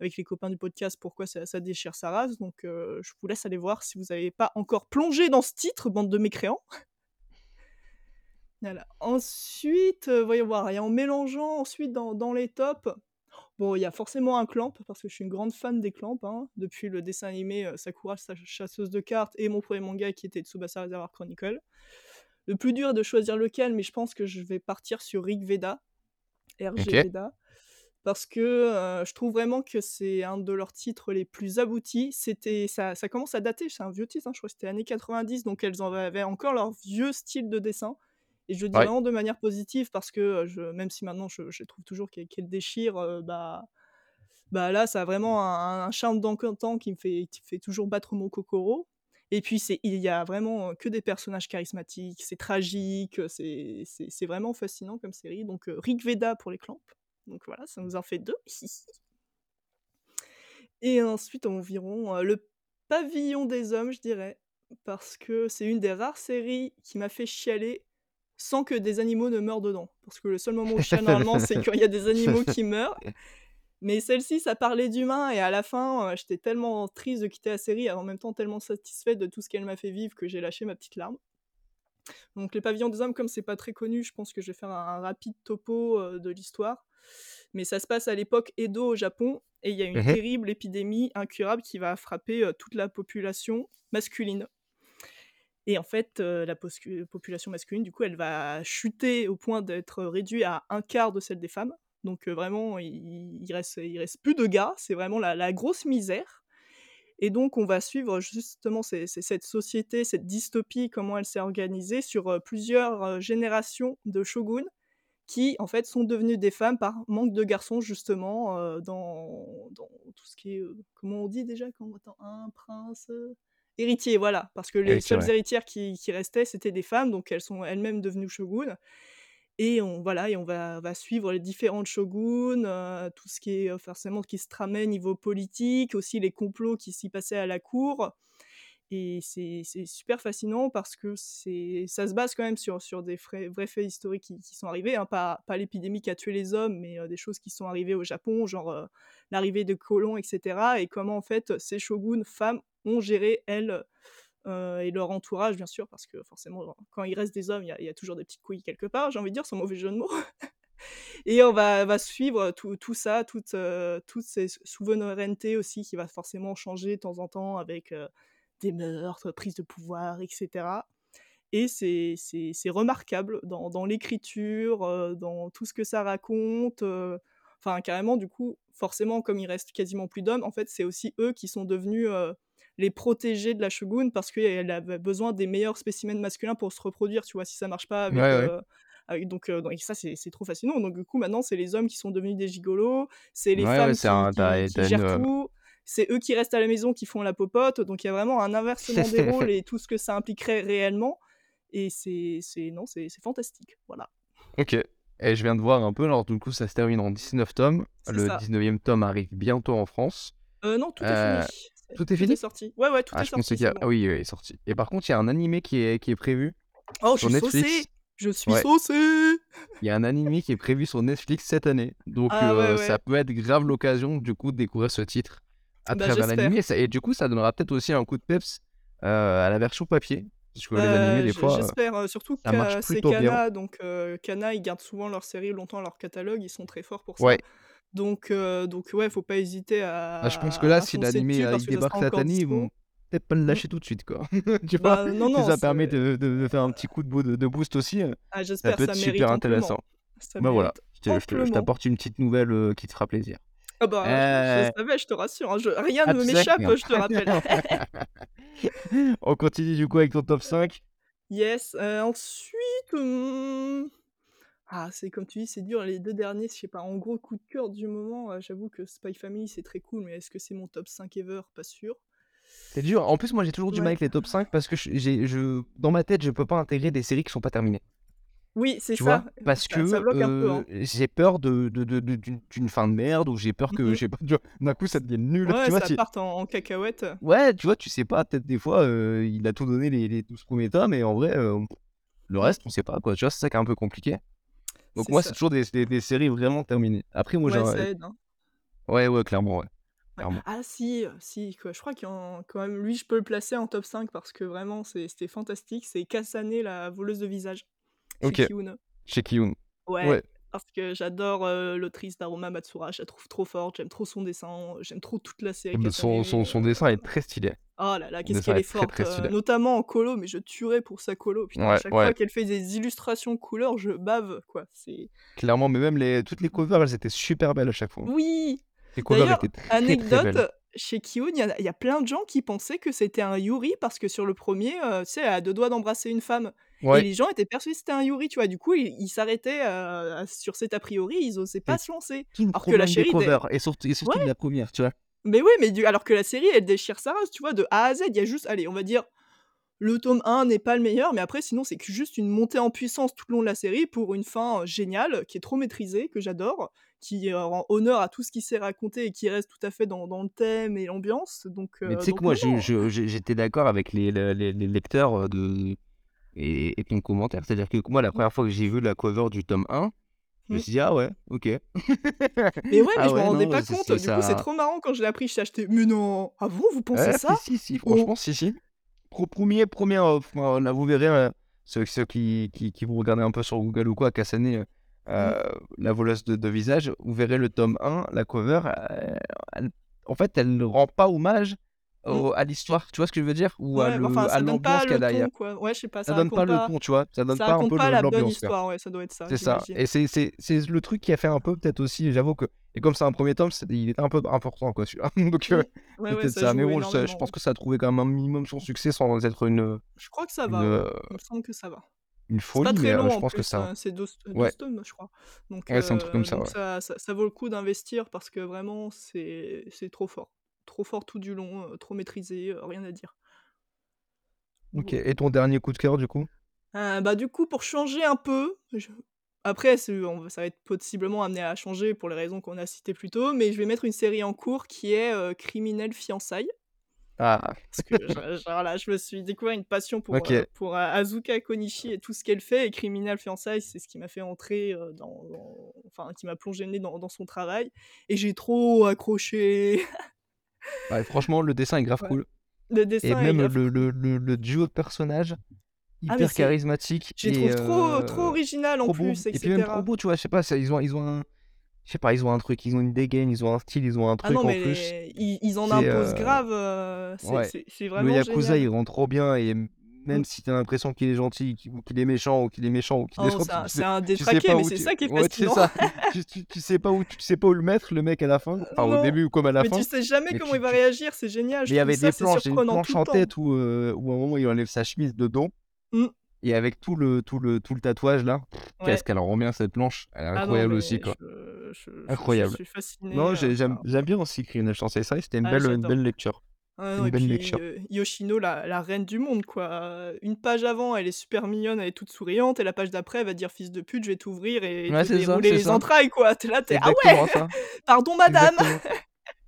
avec les copains du podcast pourquoi ça ça déchire sa race, donc je vous laisse aller voir si vous avez pas encore plongé dans ce titre, bande de mécréants. Voilà. Ensuite, heu, voyons voir et en mélangeant ensuite dans dans les tops, bon, il y a forcément un Clamp parce que je suis une grande fan des Clamp, hein, depuis le dessin animé, heu, Sakura sa chasseuse de cartes et mon 1er manga qui était Tsubasa Reservoir Chronicle. Le plus dur est de choisir lequel, mais je pense que je vais partir sur Rig Veda, RG. Veda, parce que, heu, je trouve vraiment que c'est un de leurs titres les plus aboutis. C'était ça ça commence à dater, c'est un vieux titre, hein, je crois que c'était années 90, donc elles en avaient encore leur vieux style de dessin et je le dis Ouais. vraiment de manière positive parce que, je même si maintenant je trouve toujours déchirent, heu, bah bah, là, ça a vraiment un un charme d'antan qui me fait qui me fait toujours battre mon cocoro et puis il y a vraiment, que des personnages charismatiques, c'est tragique, c'est vraiment fascinant comme série, donc heu, Rig Veda pour les Clamp. Donc voilà, ça nous en fait 2. Et ensuite environ, le Pavillon des hommes, je dirais, parce que c'est une des rares séries qui m'a fait chialer sans que des animaux ne meurent dedans. Parce que le seul moment où je chiale normalement, c'est quand il y a des animaux qui meurent. Mais celle-ci, ça parlait d'humains et à la fin, heu, j'étais tellement triste de quitter la série et en même temps tellement satisfaite de tout ce qu'elle m'a fait vivre que j'ai lâché ma petite larme. Donc les pavillons des hommes, comme c'est pas très connu, je pense que je vais faire un, un rapide topo euh, de l'histoire. Mais ça se passe à l'époque Edo au Japon, et il y a une Mhm. terrible épidémie incurable qui va frapper euh, toute la population masculine. Et en fait, la population masculine, du coup, elle va chuter au point d'être réduite à un quart de celle des femmes. Donc vraiment, il, il reste, il reste plus de gars, c'est vraiment la, grosse misère. Et donc, on va suivre justement cette société, cette dystopie, comment elle s'est organisée sur plusieurs générations de shoguns qui, en fait, sont devenus des femmes par manque de garçons, justement, dans, dans tout ce qui est. comment on dit déjà quand on attend un prince euh, Héritier, voilà. Parce que les seules ouais. héritières qui, qui restaient, c'était des femmes, donc elles sont elles-mêmes devenues shoguns. Et on, voilà, et on va, va suivre les différentes shoguns, euh, tout ce qui est euh, forcément qui se tramait niveau politique, aussi les complots qui s'y passaient à la cour. Et c'est super fascinant parce que ça se base quand même sur, sur des vrais, vrais faits historiques qui, qui sont arrivés, hein, pas, pas l'épidémie qui a tué les hommes, mais euh, des choses qui sont arrivées au Japon, genre euh, l'arrivée de colons, etc. Et comment en fait ces shoguns femmes ont géré, elles, euh, et leur entourage, bien sûr, parce que forcément, quand il reste des hommes, il y, a- toujours des petites couilles quelque part, j'ai envie de dire, sans mauvais jeu de mots. Et on va, va suivre tout, tout ça, toute, euh, toutes ces souverainetés aussi qui va forcément changer de temps en temps avec euh, des meurtres, prise de pouvoir, etc. Et c'est remarquable dans, dans l'écriture, euh, dans tout ce que ça raconte. Enfin, carrément, du coup, forcément, comme il reste quasiment plus d'hommes, en fait, c'est aussi eux qui sont devenus les protégés de la shogun parce qu'elle avait besoin des meilleurs spécimens masculins pour se reproduire, tu vois, si ça marche pas avec... Ouais, ouais. euh, avec- donc, euh, donc ça, c'est c'est trop fascinant. Donc, du coup, maintenant, c'est les hommes qui sont devenus des gigolos, c'est les Ouais, femmes qui, un. qui- T'as, qui t'as une, gèrent euh, tout, c'est eux qui restent à la maison qui font la popote. Donc, il y a vraiment un inversement des rôles et tout ce que ça impliquerait réellement. Et c'est c'est- non, c'est c'est fantastique. Voilà, Ok. Et je viens de voir un peu, alors du coup ça se termine en 19 tomes. Le ça. 19e tome arrive bientôt en France. Euh, non, tout est Euh, fini. Tout est fini? sorti. Ouais, ouais, tout Ah, est je sorti. a... Ah bon. oui, il est sorti. Et par contre, il y a un animé qui est, qui est prévu Oh, je suis Netflix. saucé Je suis Ouais. saucé Il y a un animé qui est prévu sur Netflix cette année. Donc Ah euh, ouais. ça peut être grave l'occasion du coup de découvrir ce titre à Bah, travers l'animé. Et du coup, ça donnera peut-être aussi un coup de peps euh, à la version papier. Parce que les Euh, animés, des j- fois, J'espère, surtout que c'est. Kana, donc Kana, ils gardent souvent leurs séries longtemps à leur catalogue, ils sont très forts pour ça. Donc, euh, donc ouais, faut pas hésiter à, Ah, je pense que là, si l'animé sera cette encore année, ils vont peut-être pas le lâcher tout de suite, quoi. tu vois Bah non, Si non, ça permet de, faire un petit coup de, bo- de, de boost aussi, euh, ah, ça j'espère, peut ça être super intéressant. Bah voilà, je t'apporte une petite nouvelle euh, qui te fera plaisir. Ah bah, je, je Euh, savais, je te rassure, hein, je- rien ah, ne m'échappe, je te rappelle. On continue du coup avec ton top 5. Yes, euh, ensuite... hum, Ah, c'est comme tu dis, c'est dur, les deux derniers, je sais pas, en gros, coup de cœur du moment, euh, j'avoue que Spy Family, c'est très cool, mais est-ce que c'est mon top 5 ever? Pas sûr. C'est dur. En plus, moi j'ai toujours du mal avec les top 5 parce que je- j'ai, je, dans ma tête, je peux pas intégrer des séries qui sont pas terminées. Oui, c'est vois? ça. Parce Ça, que ça peu. euh, Hein. j'ai peur de, de, de- de- d'une, d'une fin de merde ou j'ai peur que, je sais pas, d'un coup ça devienne nul. Ouais, tu vois, ça tu- part en, en cacahuète. Ouais, tu vois, tu sais pas, peut-être des fois, euh, il a tout donné les, les 12 premiers tomes, mais en vrai, euh, le reste, on sait pas, quoi. Tu vois, c'est ça qui est un peu compliqué. Donc moi, c'est toujours des, des, des séries vraiment terminées. Après, moi, Ouais, ça aide. hein. Ouais, ouais, clairement, ouais. Clairement. Ah si, euh, si, quoi. je crois qu'en quand même, lui, je peux le placer en top 5 parce que vraiment, c'est- c'était fantastique. C'est Kasane, la voleuse de visage, chez Ok, Kiun. chez Kiyun. Ouais, Ouais, parce que j'adore euh, l'autrice d'Aroma Matsura, je la trouve trop forte, j'aime trop son dessin, j'aime trop toute la série son, son, son dessin est très stylé. Oh là là, qu'est-ce qu'elle est est forte, très euh, stylé. notamment en colo, mais je tuerais pour sa colo. Putain, à chaque ouais, fois qu'elle fait des illustrations couleurs, je bave, quoi. C'est... clairement, mais même les, toutes les covers, elles étaient super belles à chaque fois. Oui Les covers étaient très anecdote, chez Kiyun, il y, a- il y a plein de gens qui pensaient que c'était un Yuri parce que sur le premier, euh, tu sais, elle a deux doigts d'embrasser une femme. Et les gens étaient persuadés que c'était un Yuri, tu vois. Du coup, ils s'arrêtaient euh, sur cet a priori, ils osaient pas se lancer. tout le Alors que la série, covers, et surtout, et surtout ouais, de la première, tu vois. mais oui, mais du... alors que la série, elle déchire sa race, tu vois, de A à Z. Il y a juste, allez, on va dire, le tome 1 n'est pas le meilleur, mais après, sinon, c'est juste une montée en puissance tout le long de la série pour une fin euh, géniale, qui est trop maîtrisée, que j'adore, qui euh, rend honneur à tout ce qui s'est raconté et qui reste tout à fait dans, dans le thème et l'ambiance. Donc, Mais euh, tu sais que moi, je- j'étais d'accord avec les, les, les- les lecteurs de... et, et ton commentaire. C'est-à-dire que moi, la première fois que j'ai vu la cover du tome 1, je me Mm. suis dit, ah ouais, ok. Mais ouais, mais Ah je me ouais, rendais non, pas compte. Du coup, c'est trop marrant quand je l'ai appris. J'ai acheté. Mais non, avant, vous pensez Ouais, ça si, si, si, Oh, franchement, si, si. Pro- premier, premier, euh, là, vous verrez, euh, ceux, ceux qui, qui, qui, vous regardez un peu sur Google ou quoi, Kassané, euh, Mmh. euh, la voleuse de, de visage, vous verrez le tome 1, la cover, euh, elle- en fait, elle ne rend pas hommage Mmh. Au- à l'histoire, tu vois ce que je veux dire? Ou à Ouais, enfin, l'ambiance pas qu'il y a derrière. quoi. Ouais, je sais pas, Ça ça donne pas le ton, tu vois? Ça donne ça pas un peu pas la bonne histoire, ouais, ça doit être ça, C'est ça. Et c'est le truc qui a fait un peu, peut-être aussi, j'avoue que. Et comme c'est un premier tome, il était un peu important, quoi, celui-là. Donc, Mmh. euh, Ouais, ouais, peut-être ça ça. Mais bon, je, pense que ça a trouvé quand même un minimum son succès sans être une, Je crois que ça une, va, ouais. euh, Il me semble que ça va. une pas folie, mais très euh, je en pense que ça. hein, c'est 12 12 Ouais, tomes, je crois. Donc, ouais c'est un truc comme heu, ça, ça vaut le coup d'investir parce que vraiment c'est trop fort. Trop fort tout du long, heu, trop maîtrisé, heu, rien à dire. Ok. Et ton dernier coup de cœur, du coup? Heu, bah, du coup, pour changer un peu, je après on ça va être possiblement amené à changer pour les raisons qu'on a citées plus tôt, mais je vais mettre une série en cours qui est, Criminel Fiançailles. Ah, Parce que je genre là, je me suis découvert une passion pour, ok. heu, pour, heu, Asuka Konishi et tout ce qu'elle fait et Criminal Fiançailles, c'est ce qui m'a fait entrer, dans dans enfin qui m'a plongé le nez dans dans son travail et j'ai trop accroché. Ouais, franchement, le dessin est grave Ouais. cool. Le Et est même grave le, le, le, le duo de personnages, Ah hyper charismatique je les trouve trop trop euh, original en trop beau. plus et puis même trop beau, tu vois, je sais pas, ça, ils ont, ils ont un, je sais pas, ils ont un truc, ils ont une dégaine, ils ont un style, ils ont un Ah non truc en plus. les ils ils en imposent euh, grave, heu, c'est ouais, c'est le vraiment Yakuza, il génial. rend trop bien et. Même si t'as l'impression qu'il est gentil, qu'il- ou qu'il est méchant, ou qu'il est méchant, ou qu'il Oh est gentil, c'est un tu tu sais détraqué, mais c'est tu, ça qui est ouais, fascinant. ça, tu, tu, tu sais pas où, tu sais pas où le mettre, le mec à la fin, enfin au début comme à la mais tu fin, sais jamais mais comment il tu, va tu, réagir, c'est génial, il y avait ça, des planches, une planche en tête où, euh, où à un moment il enlève sa chemise de dos Mmh. et avec tout le, tout le, tout le tatouage là, pff, qu'est-ce Ouais. qu'elle rend bien cette planche, elle est Ah non, incroyable aussi quoi, je je incroyable. suis fasciné, Non, j'ai- j'aime bien aussi Criminal Chance, ça c'était une ah belle, une belle lecture, Ah non une et belle puis, lecture. heu, Yoshino la la reine du monde quoi, une page avant, elle est super mignonne, elle est toute souriante et la page d'après, elle va dire: «Fils de pute, je vais t'ouvrir et Ouais, te ça, dérouler les ça, entrailles» quoi. Tu es là, tu c'est es: «Ah ouais! ça, Pardon madame!»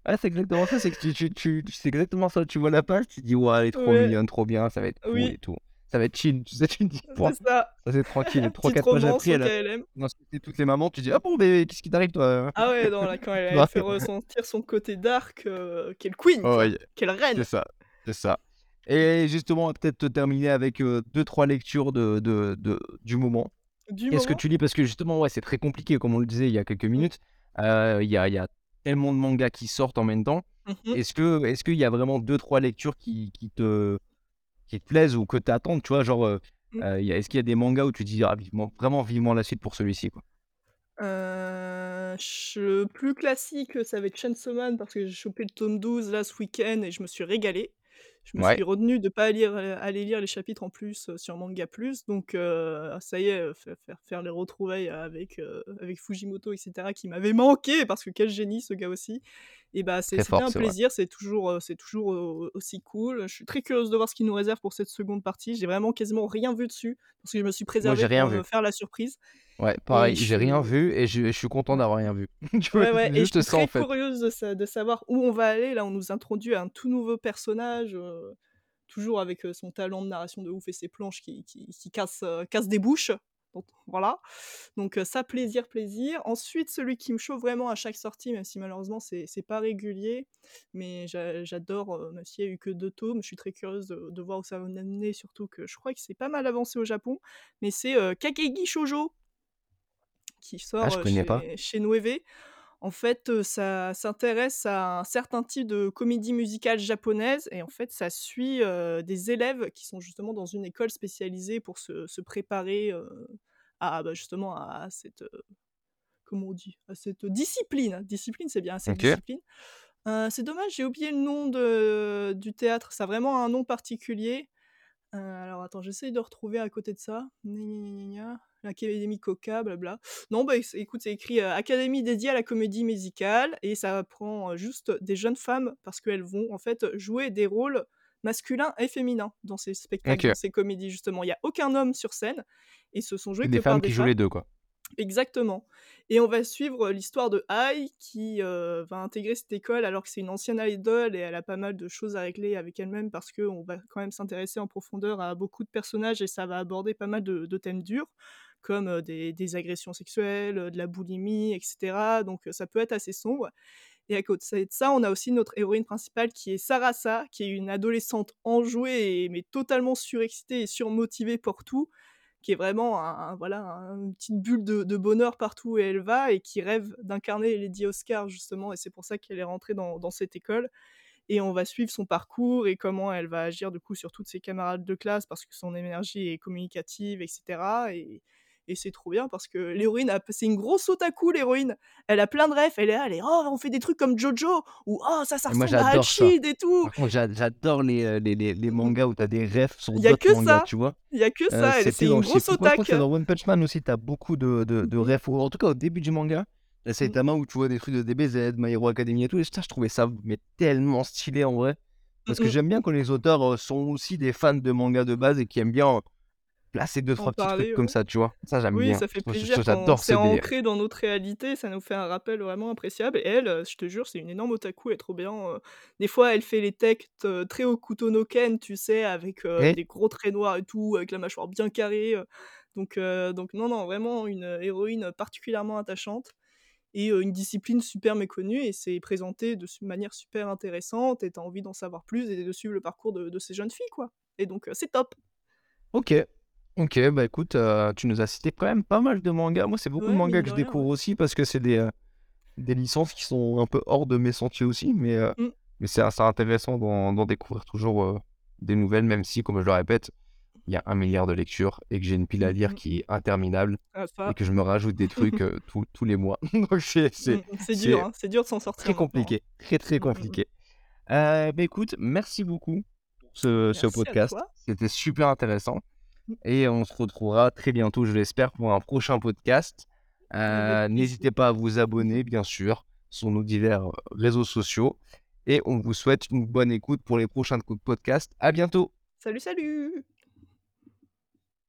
Ouais, c'est exactement ça, c'est que tu, tu, tu, c'est exactement ça, tu vois la page, tu dis, ouais, elle est trop Ouais, mignonne, trop bien, ça va être cool oui, et tout, ça va être chill, tu sais, tu dis, c'est ça. ça c'est tranquille, et Petite 3-4 pages après, elle a insulté toutes les mamans, tu dis, ah bon, mais qu'est-ce qui t'arrive toi? Ah ouais, non là, quand elle elle fait ressentir son côté dark, heu, quelle queen Oh, ouais, quelle c'est reine. ça, c'est ça. Et justement, on va peut-être te terminer avec euh, deux, trois lectures de, de, de- du moment. Du Qu'est-ce que tu lis? Parce que justement, ouais, c'est très compliqué, comme on le disait il y a quelques Mmh. minutes. Euh, Il y a, y a tellement de mangas qui sortent en même temps. Mmh mh. Est-ce que, est-ce qu'il y a vraiment deux, trois lectures qui, qui te, qui te plaisent ou que tu attends? Tu vois, genre, euh, Mmh. euh, est-ce qu'il y a des mangas où tu dis, ah, vivement, vraiment vivement la suite pour celui-ci, quoi? Heu, che plus classique, ça va être Chainsaw Man parce que j'ai chopé le tome 12 là ce week-end et je me suis régalée. Je me Ouais, suis retenue de pas lire, heu, aller lire les chapitres en plus, heu, sur Manga Plus donc heu, ça y est, heu, faire faire faire les retrouvailles avec, heu, avec Fujimoto et cetera qui m'avait manqué parce que quel génie ce gars aussi et bah, c'est très c'était fort, un c'est vrai. plaisir, c'est toujours, heu, c'est toujours, aussi cool. Je suis très curieuse de voir ce qu'il nous réserve pour cette seconde partie. J'ai vraiment quasiment rien vu dessus parce que je me suis Moi, j'ai préservée rien pour me vu. faire la surprise Ouais, pareil, j'ai rien vu et je, je suis content d'avoir rien vu. Ouais, ouais et je suis ça, en très fait. curieuse de sa de savoir où on va aller. Là, on nous introduit un tout nouveau personnage, heu, toujours avec, heu, son talent de narration de ouf et ses planches qui qui qui cassent, cassent des bouches. Donc voilà, donc ça plaisir, plaisir. Ensuite, celui qui me chauffe vraiment à chaque sortie, même si malheureusement c'est pas régulier, mais j'a j'adore, même s'il y a eu que 2 tomes, je suis très curieuse de de voir où ça va nous amener, surtout que je crois que c'est pas mal avancé au Japon, mais c'est, Kakegi Shoujo qui Ah, sort, je pas. chez Noévé. En fait, ça s'intéresse à un certain type de comédie musicale japonaise et en fait, ça suit, des élèves qui sont justement dans une école spécialisée pour se se préparer, à, bah, justement à cette, comment on dit? À cette discipline. Discipline, c'est bien, cette discipline. C'est dommage, j'ai oublié le nom de du théâtre. Ça a vraiment un nom particulier. Alors attends, j'essaye de retrouver à côté de ça. Gna gna gna, l'Académie Coca, blabla. Non, bah, écoute, c'est écrit, heu, académie dédiée à la comédie musicale et ça prend, heu, juste des jeunes femmes parce qu'elles vont, en fait, jouer des rôles masculins et féminins dans ces spectacles, dans ces comédies, justement. Il y a aucun homme sur scène et ce sont joués C'est que des par femmes des qui jouent les femmes. deux, quoi. Exactement et on va suivre l'histoire de Ai qui, heu, va intégrer cette école alors que c'est une ancienne idole et elle a pas mal de choses à régler avec elle-même parce qu'on va quand même s'intéresser en profondeur à beaucoup de personnages et ça va aborder pas mal de de thèmes durs comme, des agressions sexuelles, de la boulimie et cetera. Donc ça peut être assez sombre. Et à côté de ça, on a aussi notre héroïne principale qui est Sarasa, qui est une adolescente enjouée, et, mais totalement surexcitée et surmotivée pour tout, qui est vraiment un, voilà, une petite bulle de, bonheur partout où elle va et qui rêve d'incarner Lady Oscar justement, et c'est pour ça qu'elle est rentrée dans, cette école. Et on va suivre son parcours et comment elle va agir du coup sur toutes ses camarades de classe parce que son énergie est communicative, etc. Et, et c'est trop bien parce que l'héroïne, c'est une grosse otaku, l'héroïne. Elle a plein de rêves. Elle est là, elle est, oh, on fait des trucs comme Jojo, ou oh, ça, ça ressemble à Alchid et tout. j'adore les, les, les, les, mangas où t'as des rêves sur d'autres mangas, ça. tu vois? Il y a que ça, c'est une grosse otaku. Dans One Punch Man aussi, t'as beaucoup de, de, de rêves, en tout cas au début du manga. Là, c'est Tama où tu vois des trucs de DBZ, My Hero Academia et tout. Et ça, je trouvais ça mais tellement stylé en vrai. Parce que j'aime bien quand les auteurs sont aussi des fans de manga de base et qui aiment bien placer deux, trois petits trucs comme ça, tu vois. Ça, j'aime bien. Oui, ça fait plaisir. J'adore C'est ancré dans notre réalité, ça nous fait un rappel vraiment appréciable. Et elle, je te jure, c'est une énorme otaku, elle est trop bien. Des fois, elle fait les textes très au couteau no ken, tu sais, avec des gros traits noirs et tout, avec la mâchoire bien carrée. Donc, donc non, non, vraiment une héroïne particulièrement attachante et une discipline super méconnue et c'est présenté de manière super intéressante et t'as envie d'en savoir plus et de suivre le parcours de, ces jeunes filles quoi. Et donc c'est top. Ok, ok, bah écoute, tu nous as cité quand même pas mal de mangas. Moi c'est beaucoup de mangas que je découvre aussi parce que c'est des, des licences qui sont un peu hors de mes sentiers aussi, mais, mmh. mais c'est intéressant d'en découvrir toujours des nouvelles, même si, comme je le répète, il y a un milliard de lectures et que j'ai une pile à lire mmh qui est interminable ah, et que je me rajoute des trucs tous les mois. c'est mmh, dur, hein, c'est dur de s'en sortir. Très compliqué, très très mmh, compliqué. Euh, bah, écoute, merci beaucoup pour ce, ce podcast. C'était super intéressant. Et on se retrouvera très bientôt, je l'espère, pour un prochain podcast. Euh, n'hésitez pas à vous abonner, bien sûr, sur nos divers réseaux sociaux. Et on vous souhaite une bonne écoute pour les prochains podcasts. À bientôt. Salut, salut